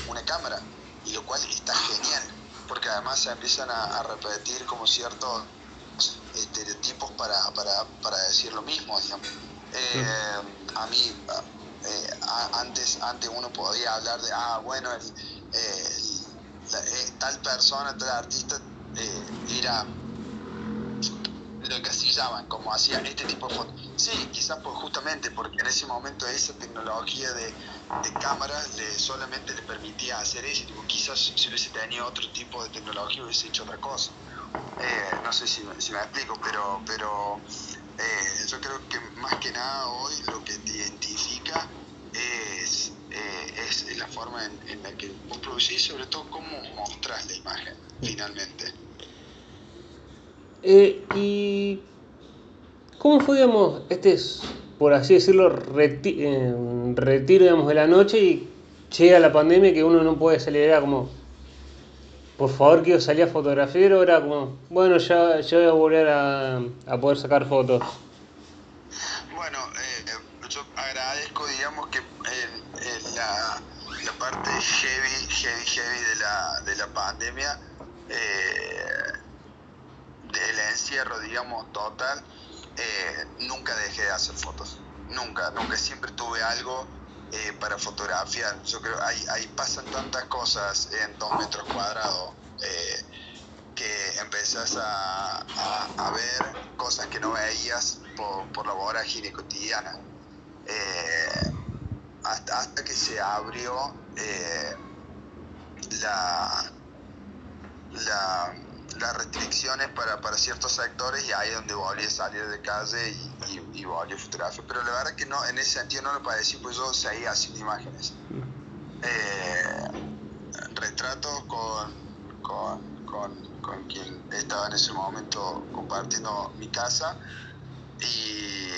una cámara, y lo cual está genial, porque además se empiezan a, repetir como ciertos estereotipos para, para, para, decir lo mismo, digamos. Eh, a mí, eh, antes, antes uno podía hablar de, ah, bueno, tal persona, tal artista era lo encasillaban, como hacía este tipo de fotos. Sí, quizás pues justamente porque en ese momento esa tecnología de, de cámaras le, solamente le permitía hacer eso, quizás si hubiese tenido otro tipo de tecnología hubiese hecho otra cosa. Eh, no sé si, si, me explico, pero, pero eh, yo creo que más que nada hoy lo que te identifica es, eh, es la forma en, en, la que vos producís, sobre todo cómo mostrás la imagen finalmente. ¿Y cómo fue, digamos, este, por así decirlo, eh, retiro digamos, de la noche y llega la pandemia que uno no puede salir? Era como, por favor, quiero salir a fotografiar, era como, bueno, ya, ya voy a volver a, a poder sacar fotos. Bueno, eh, yo agradezco, digamos, que la, la, parte heavy, heavy, heavy de la, de la pandemia, eh, del encierro, digamos, total, eh, nunca dejé de hacer fotos. Nunca, nunca. Siempre tuve algo eh, para fotografiar. Yo creo ahí, ahí pasan tantas cosas en dos metros cuadrados eh, que empezás a, ver cosas que no veías por, por la vorágine cotidiana. hasta, hasta que se abrió la, la las restricciones para, para ciertos sectores y ahí es donde volví a salir de calle y, y, y volví a fotografiar. Pero la verdad que no, en ese sentido no lo padecí, pues yo seguía haciendo imágenes. Eh, retratos con, con, con, con, quien estaba en ese momento compartiendo mi casa y,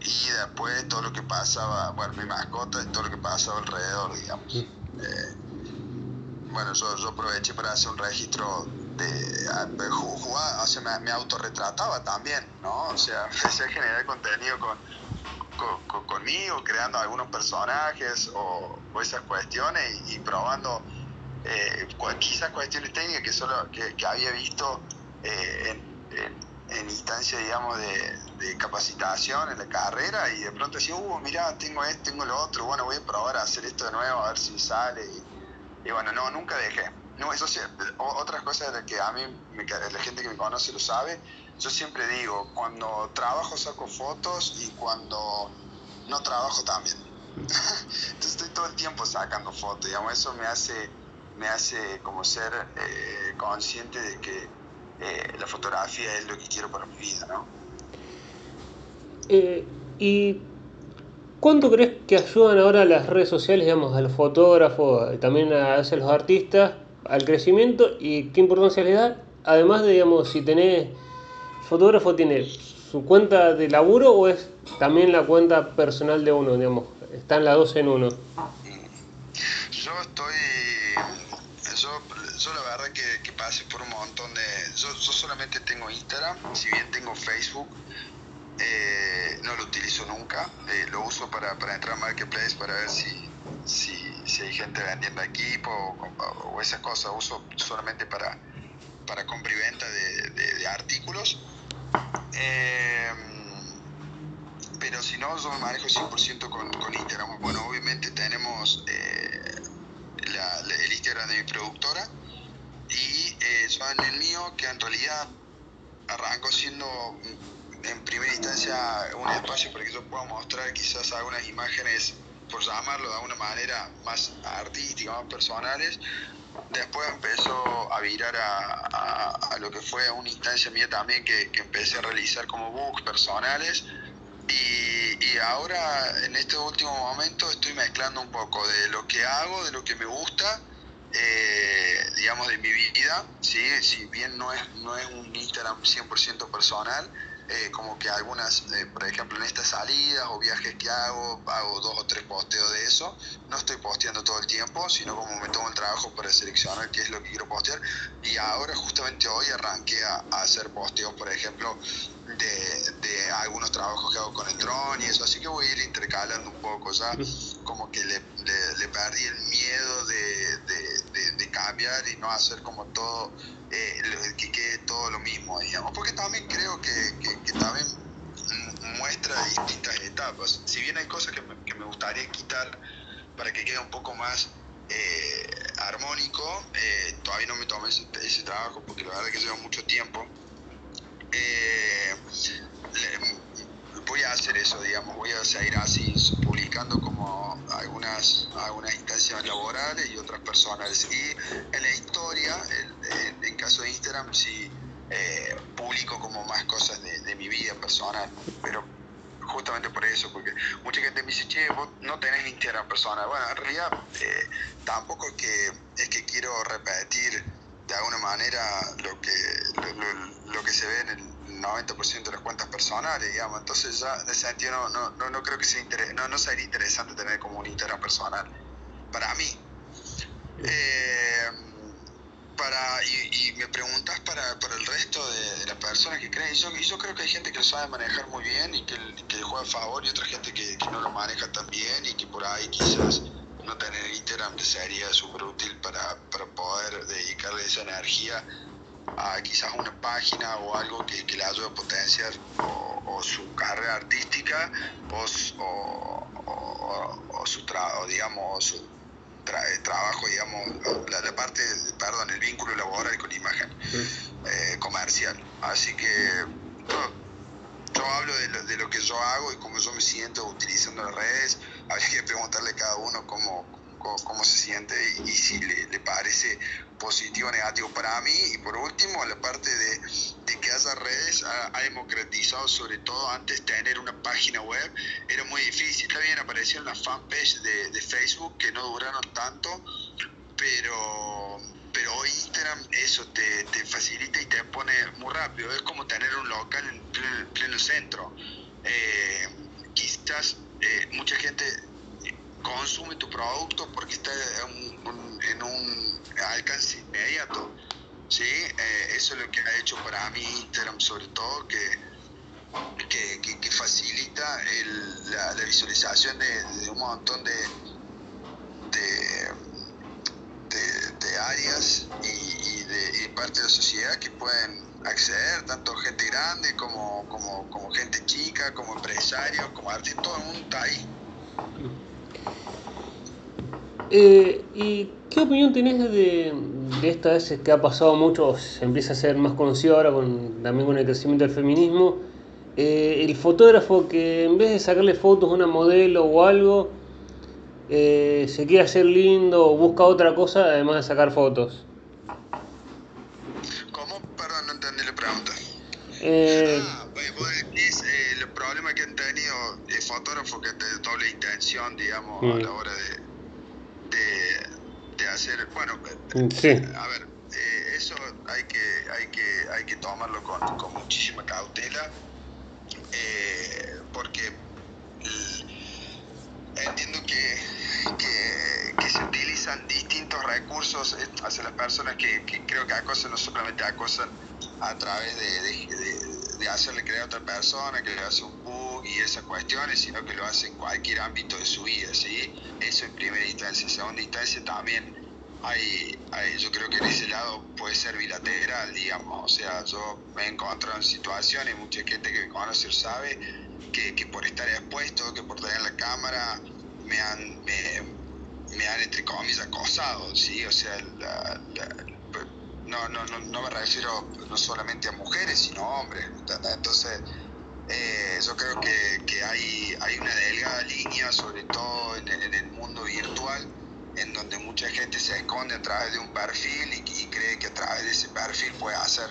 y después todo lo que pasaba, bueno, mi mascota y todo lo que pasaba alrededor, digamos. Eh, bueno, yo, yo aproveché para hacer un registro jugar, o me, me, autorretrataba también, ¿no? O sea, *laughs* empecé a generar contenido con, con, conmigo, creando algunos personajes o, esas cuestiones y, probando eh, quizás cuestiones técnicas que solo que, había visto eh, en, en, digamos, de, de, capacitación en la carrera y de pronto decía, uh, mira, tengo esto, tengo lo otro, bueno, voy a probar a hacer esto de nuevo, a ver si sale. Y, y bueno, no, nunca dejé. No, eso sí, otras cosas de que a mí, la gente que me conoce lo sabe, yo siempre digo, cuando trabajo saco fotos y cuando no trabajo también. *laughs* Entonces estoy todo el tiempo sacando fotos, digamos, eso me hace, me hace como ser eh, consciente de que eh, la fotografía es lo que quiero para mi vida, ¿no? Eh, ¿Y cuánto crees que ayudan ahora las redes sociales, digamos, a los fotógrafos, también a veces los artistas, al crecimiento y qué importancia le da. Además de, digamos, si tenés, fotógrafo tiene su cuenta de laburo o es también la cuenta personal de uno, digamos, están las dos en uno. Yo estoy, yo, yo la verdad que, que, pasé por un montón de, yo, yo solamente tengo Instagram, si bien tengo Facebook, eh, no lo utilizo nunca, eh, lo uso para, para entrar a Marketplace para ver si, si, si hay gente vendiendo equipo o, esas cosas, uso solamente para, para compra y venta de, de, artículos. Eh, pero si no, yo me manejo 100% con, con Instagram. Bueno, obviamente tenemos eh, la, el Instagram de mi productora y eh, yo el mío, que en realidad arrancó siendo en primera instancia un espacio para que yo pueda mostrar quizás algunas imágenes por llamarlo de alguna manera, más artísticas, más personales. Después empezó a virar a, a, a, lo que fue una instancia mía también que, que empecé a realizar como books personales. Y, y, ahora, en este último momento, estoy mezclando un poco de lo que hago, de lo que me gusta, eh, digamos, de mi vida. ¿sí? Si bien no es, no es un Instagram 100% personal, eh, como que algunas, eh, por ejemplo, en estas salidas o viajes que hago, hago dos o tres posteos de eso. No estoy posteando todo el tiempo, sino como me tomo el trabajo para seleccionar qué es lo que quiero postear. Y ahora, justamente hoy, arranqué a, a hacer posteos, por ejemplo, de, de, algunos trabajos que hago con el dron y eso. Así que voy a ir intercalando un poco, ya como que le, le, le perdí el miedo de, de, de, cambiar y no hacer como todo eh, que quede todo lo mismo, digamos. Porque también creo que, también muestra distintas etapas. Si bien hay cosas que me, que me gustaría quitar para que quede un poco más eh, armónico, eh, todavía no me tomé ese, trabajo porque la verdad que lleva mucho tiempo. Voy a hacer eso, digamos, voy a seguir así, publicando como algunas, algunas instancias laborales y otras personales. Y en la historia, en, caso de Instagram, sí eh, publico como más cosas de, mi vida personal, pero justamente por eso, porque mucha gente me dice, che, vos no tenés Instagram personal. Bueno, en realidad eh, tampoco es que, es que quiero repetir de alguna manera lo que, lo, lo que se ve en el 90% de las cuentas personales, digamos. Entonces ya en ese sentido no, no, no, creo que sea inter no, no sería interesante tener como un Instagram personal. Para mí. Eh, para, y, y, me preguntas para, para el resto de, de, las personas que creen, y yo, y yo creo que hay gente que lo sabe manejar muy bien y que, que le juega a favor y otra gente que, que no lo maneja tan bien y que por ahí quizás no tener Instagram sería súper útil para, para poder dedicarle esa energía a quizás una página o algo que, que le ayude a potenciar o, o, su carrera artística o, o, o su trabajo, digamos, su tra trabajo, digamos, la, la, parte, perdón, el vínculo laboral con imagen eh, comercial. Así que yo, yo hablo de lo, de lo, que yo hago y cómo yo me siento utilizando las redes. *laughs* Habría que preguntarle a cada uno cómo, cómo, cómo se siente y, y si le, le, parece positivo o negativo para mí. Y por último, la parte de, que haya redes ha, democratizado, sobre todo antes tener una página web, era muy difícil. Está bien, aparecieron las fanpage de, de Facebook que no duraron tanto, pero pero hoy Instagram eso te, te, facilita y te pone muy rápido. Es como tener un local en pleno, pleno centro. Eh, quizás eh, mucha gente consume tu producto porque está en un, en un alcance inmediato. ¿sí? Eh, eso es lo que ha hecho para mí Instagram sobre todo, que, que, facilita la, visualización de, un montón de, de, áreas y, de, parte de la sociedad que pueden acceder, tanto gente grande como, como, como gente chica, como empresarios, como artistas, todo el mundo está. Eh, ¿Y qué opinión tenés de, de esta vez que ha pasado mucho, se empieza a ser más conocido ahora con, también con el crecimiento del feminismo? Eh, el fotógrafo que en vez de sacarle fotos a una modelo o algo, eh, se quiere hacer lindo o busca otra cosa además de sacar fotos. ¿Cómo? Perdón, no entendí la pregunta. Eh, ah, vos decís eh, el problema que han tenido el fotógrafo que de doble intención, digamos, mm. a la hora de de, de hacer, bueno, sí. a ver, eh, eso hay que, hay que, hay que tomarlo con, con muchísima cautela, eh, porque entiendo que, que, que, se utilizan distintos recursos hacia las personas que, que creo que acosan, no solamente acosan a través de, de, de, de hacerle creer a otra persona, que le hace un bug y esas cuestiones, sino que lo hace en cualquier ámbito de su vida, ¿sí? Eso en primera instancia. En segunda instancia también hay, hay, yo creo que en ese lado puede ser bilateral, digamos, o sea, yo me he encontrado en situaciones, mucha gente que me conoce sabe, que, que por estar expuesto, que por tener la cámara, me han, me, me han entre comillas, acosado, ¿sí? O sea, la, la, no, no, no, no me refiero no solamente a mujeres, sino a hombres. Entonces, eh, yo creo que, que, hay, hay una delgada línea, sobre todo en el, en el, mundo virtual, en donde mucha gente se esconde a través de un perfil y, y cree que a través de ese perfil puede hacer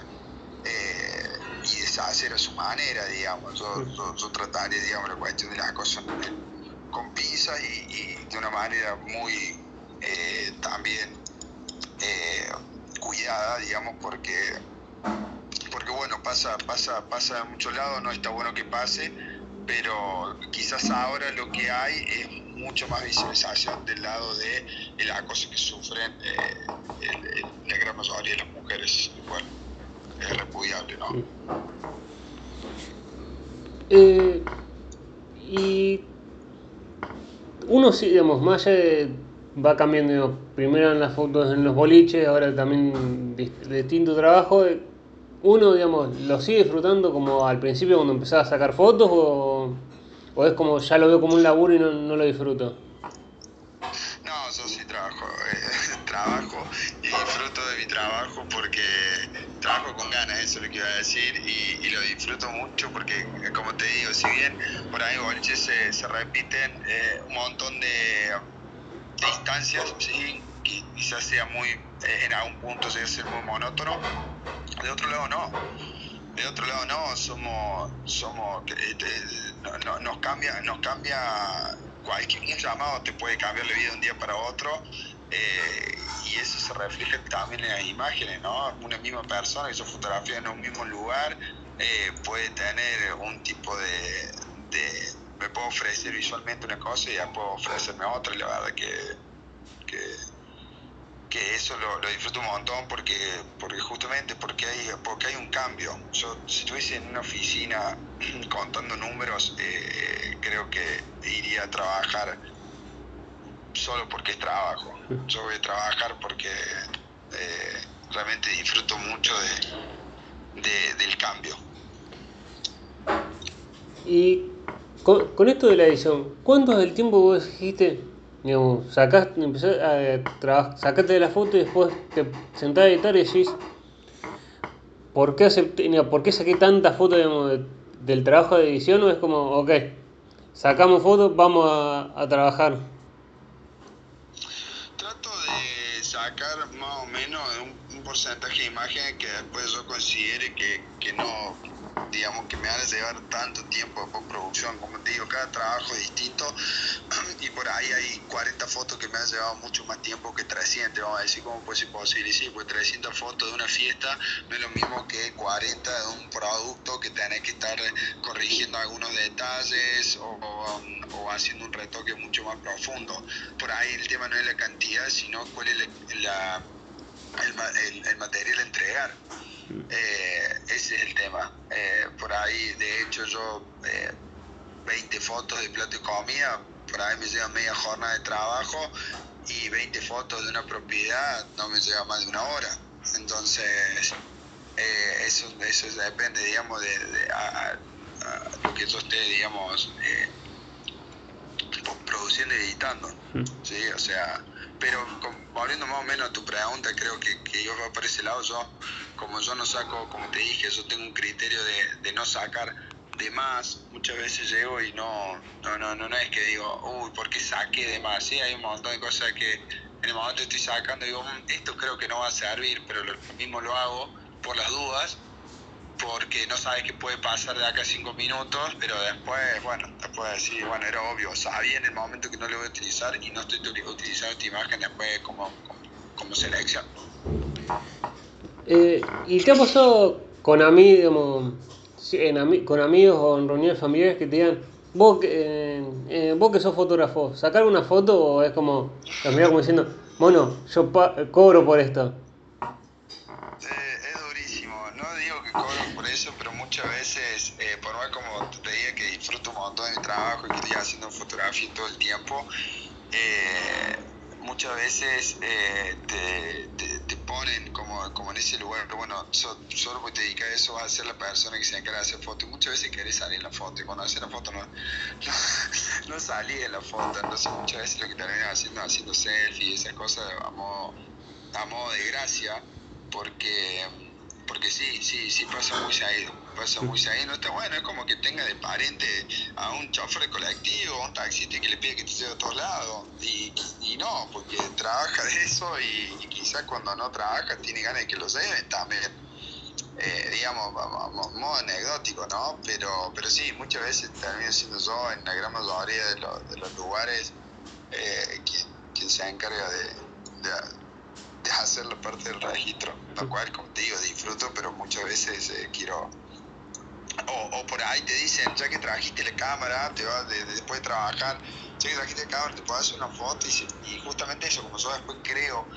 eh, y deshacer a su manera, digamos. Yo, yo, yo trataré, digamos, la cuestión de las cosas con pinzas y, y, de una manera muy eh, también eh, cuidada, digamos, porque porque bueno, pasa, pasa, pasa de muchos lados, no está bueno que pase, pero quizás ahora lo que hay es mucho más visualización del lado de el acoso que sufren eh, el, el, la gran mayoría de las mujeres, bueno, es repudiable, ¿no? Eh, y uno sí, digamos, más allá va cambiando, primero en las fotos en los boliches, ahora también distinto trabajo, uno, digamos, lo sigue disfrutando como al principio cuando empezaba a sacar fotos o, o es como ya lo veo como un laburo y no, no lo disfruto? No, yo sí trabajo, eh, *laughs* trabajo y disfruto de mi trabajo porque trabajo con ganas, eso es lo que iba a decir, y, y lo disfruto mucho porque, como te digo, si bien por ahí boliches se, se repiten eh, un montón de, de instancias, sí, qui- quizás sea muy, eh, en algún punto llegue a ser muy monótono, de otro lado no. De otro lado no, somos, somos, eh, te- no- no- nos cambia, nos cambia cualquier un llamado te puede cambiar la vida de un día para otro eh, y eso se refleja también en las imágenes, ¿no? Una misma persona que se fotografía en un mismo lugar eh, puede tener un tipo de- me puedo ofrecer visualmente una cosa y ya puedo ofrecerme otra y la verdad que, que, eso lo, disfruto un montón porque, porque justamente porque hay, porque hay un cambio. Yo si estuviese en una oficina *clears throat* contando números, eh, creo que iría a trabajar solo porque es trabajo. Yo voy a trabajar porque eh, realmente disfruto mucho de- del cambio. Y con, esto de la edición, ¿cuánto del tiempo vos dijiste, digamos, sacaste, empezás a trabajar, sacaste de la foto y después te sentás a editar y decís, ¿por qué, acepté, ¿por qué saqué tantas fotos del trabajo de edición? ¿O es como, ok, sacamos fotos, vamos a, a trabajar? Trato de sacar más o menos un, un porcentaje de imágenes que después yo considere que, que no, digamos, que me van a llevar tanto tiempo de postproducción. Como te digo, cada trabajo es distinto *clears throat* y por ahí hay 40 fotos que me han llevado mucho más tiempo que 300. Vamos a decir, ¿cómo puede ser posible? Sí, pues 300 fotos de una fiesta no es lo mismo que 40 de un producto que tenés que estar corrigiendo algunos detalles o, haciendo un retoque mucho más profundo. Por ahí el tema no es la cantidad, sino cuál es la- el, el- el material a entregar. Eh, ese es el tema. Eh, por ahí, de hecho, yo eh, 20 fotos de plato y comida, por ahí me lleva media jornada de trabajo y 20 fotos de una propiedad no me lleva más de una hora. Entonces, eh, eso, eso depende, digamos, de, de- a, lo que yo esté, digamos, eh, produciendo y editando. Sí, o sea, pero con- volviendo más o menos a tu pregunta, creo que, que yo voy por ese lado, yo, como yo no saco, como te dije, yo tengo un criterio de, de no sacar de más, muchas veces llego y no, no, no, no, no es que digo, uy, ¿por qué saqué de más? Sí, hay un montón de cosas que en el momento estoy sacando digo, "Mm, esto creo que no va a servir, pero lo mismo lo hago por las dudas, porque no sabes qué puede pasar de acá a cinco minutos, pero después, bueno, después decir, bueno, era obvio, sabía en el momento que no lo voy a utilizar y no estoy util- utilizando esta imagen después como, como, como selección. Eh, ¿Y te ha pasado con amigos, sí, ami- con amigos o en reuniones familiares que te digan, vos que, eh, eh, vos que sos fotógrafo, sacar una foto o es como, te mirás como diciendo, bueno, yo pa- cobro por esto? Eh, es durísimo, no digo que cobro eso, pero muchas veces, eh, por más como te diga que disfruto un montón de trabajo y que estoy haciendo fotografía todo el tiempo, eh, muchas veces eh, te, te, ponen como, como en ese lugar, bueno, so- solo porque te dedicas a eso vas a ser la persona que se encarga de hacer fotos y muchas veces querés salir en la foto y cuando haces la foto no, *laughs* no, no la foto, entonces muchas veces lo que terminas haciendo haciendo selfies esas cosas a modo, a modo de gracia porque porque sí, sí, sí pasa muy seguido, pasa muy seguido, está bueno, es como que tenga de parente a un chofer colectivo, un taxista que le pide que te lleve a todos lados, y, y no, porque trabaja de eso y, quizás cuando no trabaja tiene ganas de que lo lleven también, eh, digamos, modo anecdótico, ¿no? Pero, pero sí, muchas veces termino siendo yo, en la gran mayoría de, lo- de los lugares, eh, quien, quien se encarga de de hacer la parte del registro, lo cual, como te digo, disfruto, pero muchas veces eh, quiero... O, o por ahí te dicen, ya que trajiste la cámara, te vas de- de- después de trabajar, ya que trajiste la cámara, te puedes hacer una foto y, justamente eso, como yo después creo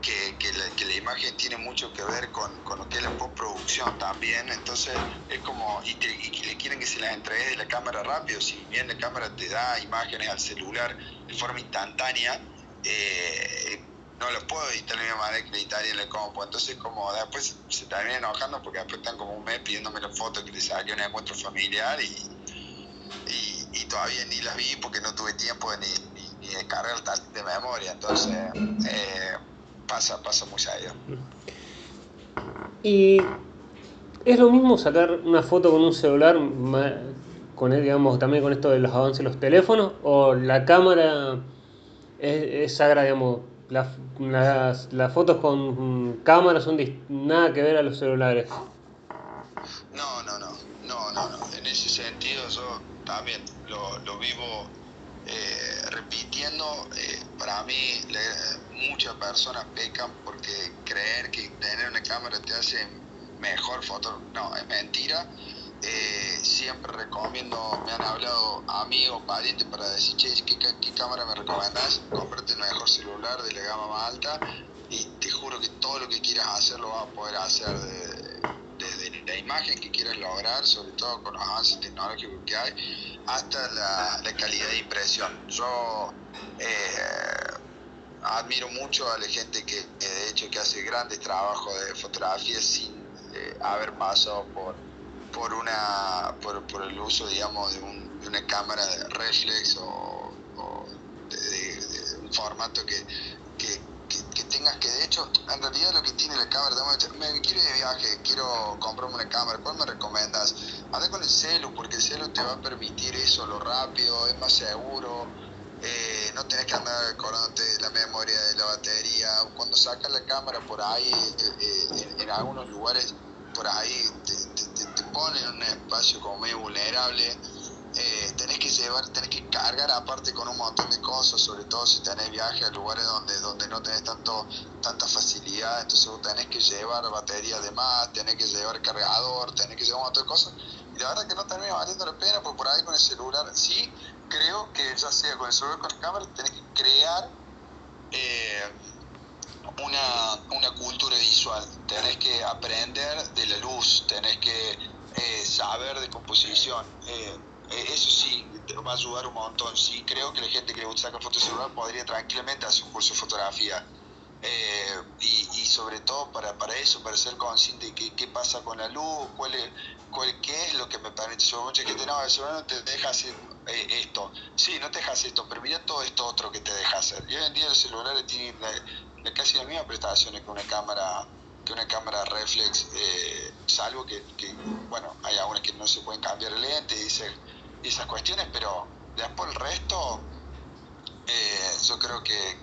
que, que, la, que la imagen tiene mucho que ver con, con lo que es la postproducción también, entonces es como, y, te- y le quieren que se las entregues de la cámara rápido, si bien la cámara te da imágenes al celular de forma instantánea, eh, no, los puedo editar de la manera que en el compu. Entonces, como después se termina enojando porque después están como un mes pidiéndome las fotos que les saqué un encuentro familiar y, y, todavía ni las vi porque no tuve tiempo ni, ni, de cargar tal de memoria. Entonces, eh, pasa, pasa muy seguido. Y es lo mismo sacar una foto con un celular, con digamos, también con esto de los avances de los teléfonos, o la cámara es, sagrada, digamos, las, las, fotos con cámara son nada que ver a los celulares. No, no, no, no, no, no. En ese sentido yo también lo, lo vivo eh, repitiendo. Eh, para mí muchas personas pecan porque creer que tener una cámara te hace mejor foto. No, es mentira. Eh, siempre recomiendo, me han hablado amigos, parientes para decir, che, ¿qué, qué cámara me recomendás? Cómprate el mejor celular de la gama más alta y te juro que todo lo que quieras hacer lo vas a poder hacer desde la imagen que quieras lograr, sobre todo con los avances tecnológicos que hay, hasta la, calidad de impresión. Yo eh, admiro mucho a la gente que, de hecho que hace grandes trabajos de fotografía sin eh, haber pasado por, por, una, por, por el uso, digamos, de, un, de, una cámara de reflex o, de, un formato que, que, que, tengas que, de hecho, en realidad lo que tiene la cámara, me quiero ir de viaje, quiero comprarme una cámara, ¿cuál me recomiendas? Anda con el celu, porque el celu te va a permitir eso, lo rápido, es más seguro. Eh, no tenés que andar acordándote de la memoria de la batería. Cuando sacas la cámara por ahí, eh, eh, en, algunos lugares por ahí te, en un espacio como medio vulnerable. tenés que llevar, tenés que cargar aparte con un montón de cosas, sobre todo si tenés viaje a lugares donde, donde no tenés tanto, tanta facilidad, entonces vos tenés que llevar batería de más, tenés que llevar cargador, tenés que llevar un montón de cosas. Y la verdad que no termina valiendo la pena, porque por ahí con el celular sí creo que ya sea con el celular con la cámara, tenés que crear eh, una, una, cultura visual, tenés que aprender de la luz, tenés que eh, saber de composición. Eh, eso sí, te va a ayudar un montón. Sí, creo que la gente que saca fotos celular podría tranquilamente hacer un curso de fotografía. y, y, sobre todo para, para eso, para ser consciente de qué, qué pasa con la luz, cuál es, cuál, qué es lo que me permite. Yo, mucha gente no, el celular no te deja hacer eh, esto. Sí, no te dejas esto, pero mira todo esto otro que te deja hacer. Y hoy en día los celulares tienen casi las mismas prestaciones que una cámara una cámara reflex, eh, salvo que, bueno, hay algunas que no se pueden cambiar el lente y, esas cuestiones, pero después el resto, eh, yo creo que,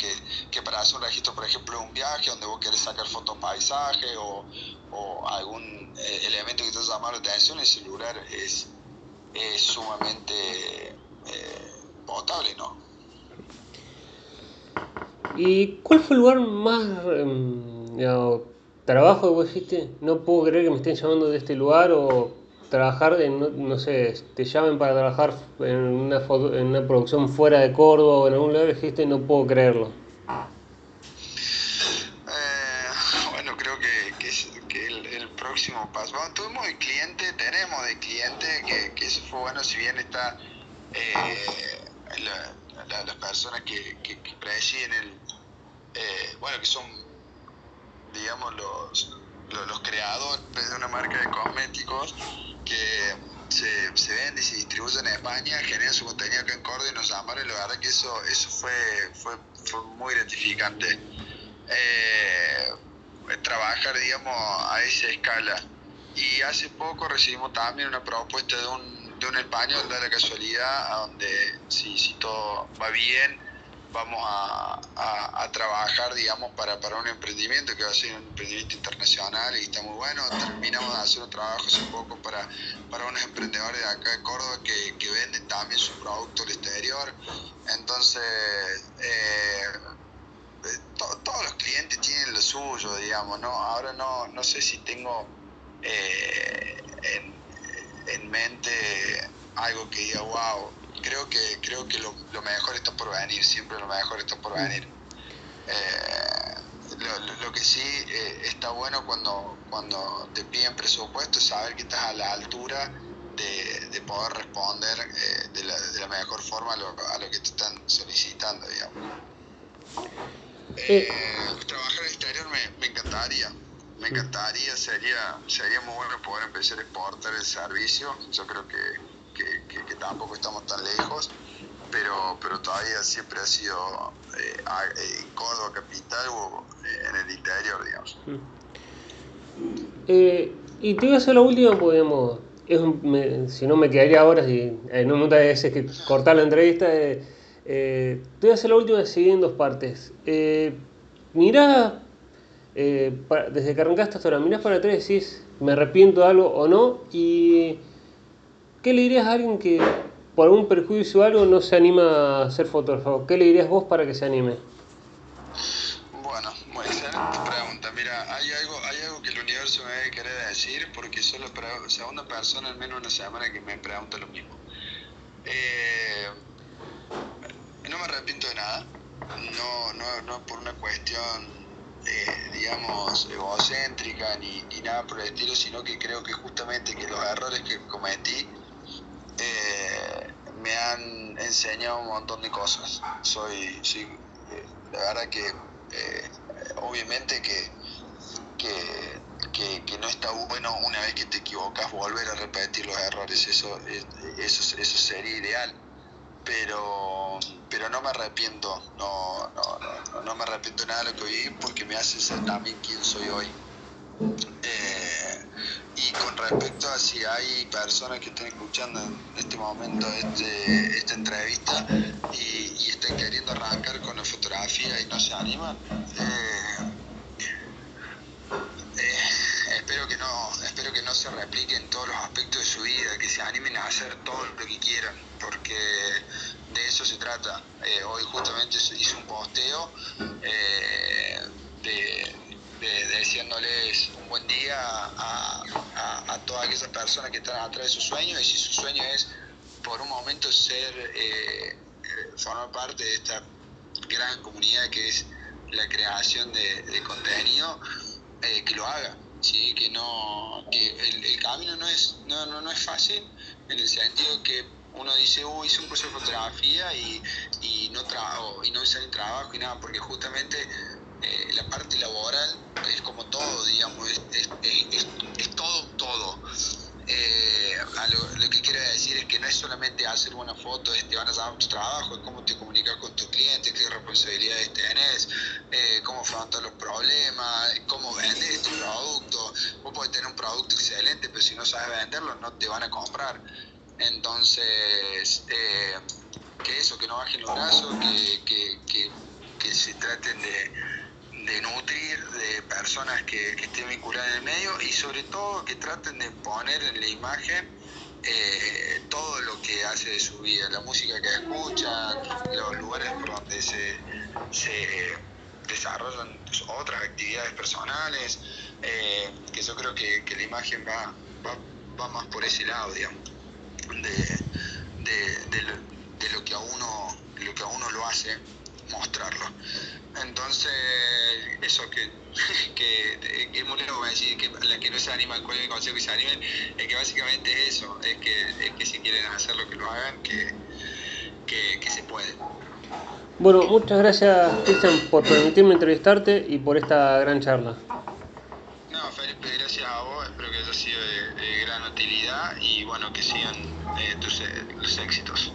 que, para hacer un registro, por ejemplo, un viaje donde vos querés sacar fotos paisaje o, algún elemento que te llama la atención, el celular es es sumamente eh, potable, ¿no? ¿Y cuál fue el lugar más eh, trabajo que vos dijiste? No puedo creer que me estén llamando de este lugar o trabajar, en, no, sé, te llamen para trabajar en una, en una producción fuera de Córdoba o en algún lugar, dijiste, no puedo creerlo. próximo paso. Bueno, tuvimos de cliente, tenemos de cliente, que, que eso fue bueno, si bien está eh, las personas que, que, presiden el, eh, bueno, que son, digamos, los, los, creadores de una marca de cosméticos que se, se venden y se distribuyen en España, generan su contenido acá en Córdoba y nos llamaron y la verdad que eso, eso fue, fue, fue muy gratificante. Eh, trabajar, digamos, a esa escala. Y hace poco recibimos también una propuesta de un, de un español, de la casualidad, a donde si, si todo va bien, vamos a, a, trabajar, digamos, para, para un emprendimiento que va a ser un emprendimiento internacional y está muy bueno. Terminamos de hacer un trabajo hace poco para, para unos emprendedores de acá de Córdoba que, que venden también su producto al exterior. Entonces, eh, todos los clientes tienen lo suyo, digamos, ¿no? Ahora no, no sé si tengo eh, en, mente algo que diga, wow, creo que, creo que lo, mejor está por venir, siempre lo mejor está por venir. Eh, lo, que sí eh, está bueno cuando, cuando te piden presupuesto es saber que estás a la altura de, poder responder de, la, de, la, mejor forma a lo, a lo que te están solicitando, digamos. Eh, me, me encantaría. Me encantaría, sería, sería muy bueno poder empezar a exportar el servicio. Yo creo que, que, tampoco estamos tan lejos, pero, pero todavía siempre ha sido eh, a- en Córdoba capital o eh, en el interior, digamos. Eh, y te voy a hacer es un- me- si no me quedaría horas y eh, no me a veces que cortar la entrevista. eh, eh, te voy a hacer la última así en dos partes. Eh, eh, pa- desde que arrancaste hasta ahora, mirás para atrás y decís, me arrepiento de algo o no, ¿qué le dirías a alguien que por algún perjuicio o algo no se anima a ser fotógrafo? ¿Qué le dirías vos para que se anime? Bueno, muy excelente pregunta. Mira, hay algo, hay algo que el universo me debe querer decir porque solo pre- o sea, una persona en menos una semana que me pregunta lo mismo. Eh, no me arrepiento de nada, no, no, no por una cuestión, eh, digamos, egocéntrica ni nada por el estilo, sino que creo que justamente que los errores que cometí eh, me han enseñado un montón de cosas. Soy, soy eh, la verdad que eh, obviamente que, que, que, no está bueno una vez que te equivocas volver a repetir los errores, eso, eso, eso sería ideal. Pero, pero no me arrepiento, no, no, no, no me arrepiento nada de lo que viví porque me hace ser también quien soy hoy. Y con respecto a si hay personas que estén escuchando en este momento este, esta entrevista y, y estén queriendo arrancar con la fotografía y no se animan, eh, eh, espero que no espero que no se replique en todos los aspectos de su vida, que se animen a hacer todo lo que quieran, porque de eso se trata. Eh, hoy justamente hizo un posteo eh, de, de- deseándoles un buen día a, a- a todas aquellas personas que están atrás de su sueño y si su sueño es por un momento ser eh, eh, formar parte de esta gran comunidad que es la creación de, contenido eh, que lo haga sí que no que el, el camino no es no, no, no es fácil en el sentido que uno dice uy hice un curso de fotografía y, y no trabajo y no me sale trabajo y nada porque justamente eh, la parte laboral es como todo digamos es, todo todo eh, lo, que quiero decir es que no es solamente hacer buena foto, es te van a dar mucho trabajo, es cómo te comunicas con tus clientes, qué responsabilidades tenés, eh, cómo afrontar los problemas, cómo vender este producto. Vos podés tener un producto excelente, pero si no sabes venderlo, no te van a comprar. Entonces, eh, que eso, que no bajen los brazos, que, que, que se traten de, de nutrir de personas que, estén vinculadas en el medio y sobre todo que traten de poner en la imagen eh, todo lo que hace de su vida, la música que escuchan, los lugares por donde se, se desarrollan otras actividades personales, eh, que yo creo que, que la imagen va, va, va más por ese lado, de, de, de lo que a uno lo que a uno lo hace mostrarlo. Entonces, eso que, *laughs* que, que es muy lindo decir que la que no se anima, cuál es el consejo que se animen, es que básicamente es eso, es que, es que si quieren hacerlo que lo hagan, que, que, que se puede. Bueno, muchas gracias, Cristian, por permitirme entrevistarte y por esta gran charla. No, Felipe, gracias a vos, espero que haya sido de, de gran utilidad y bueno, que sigan eh, tus, eh, los éxitos.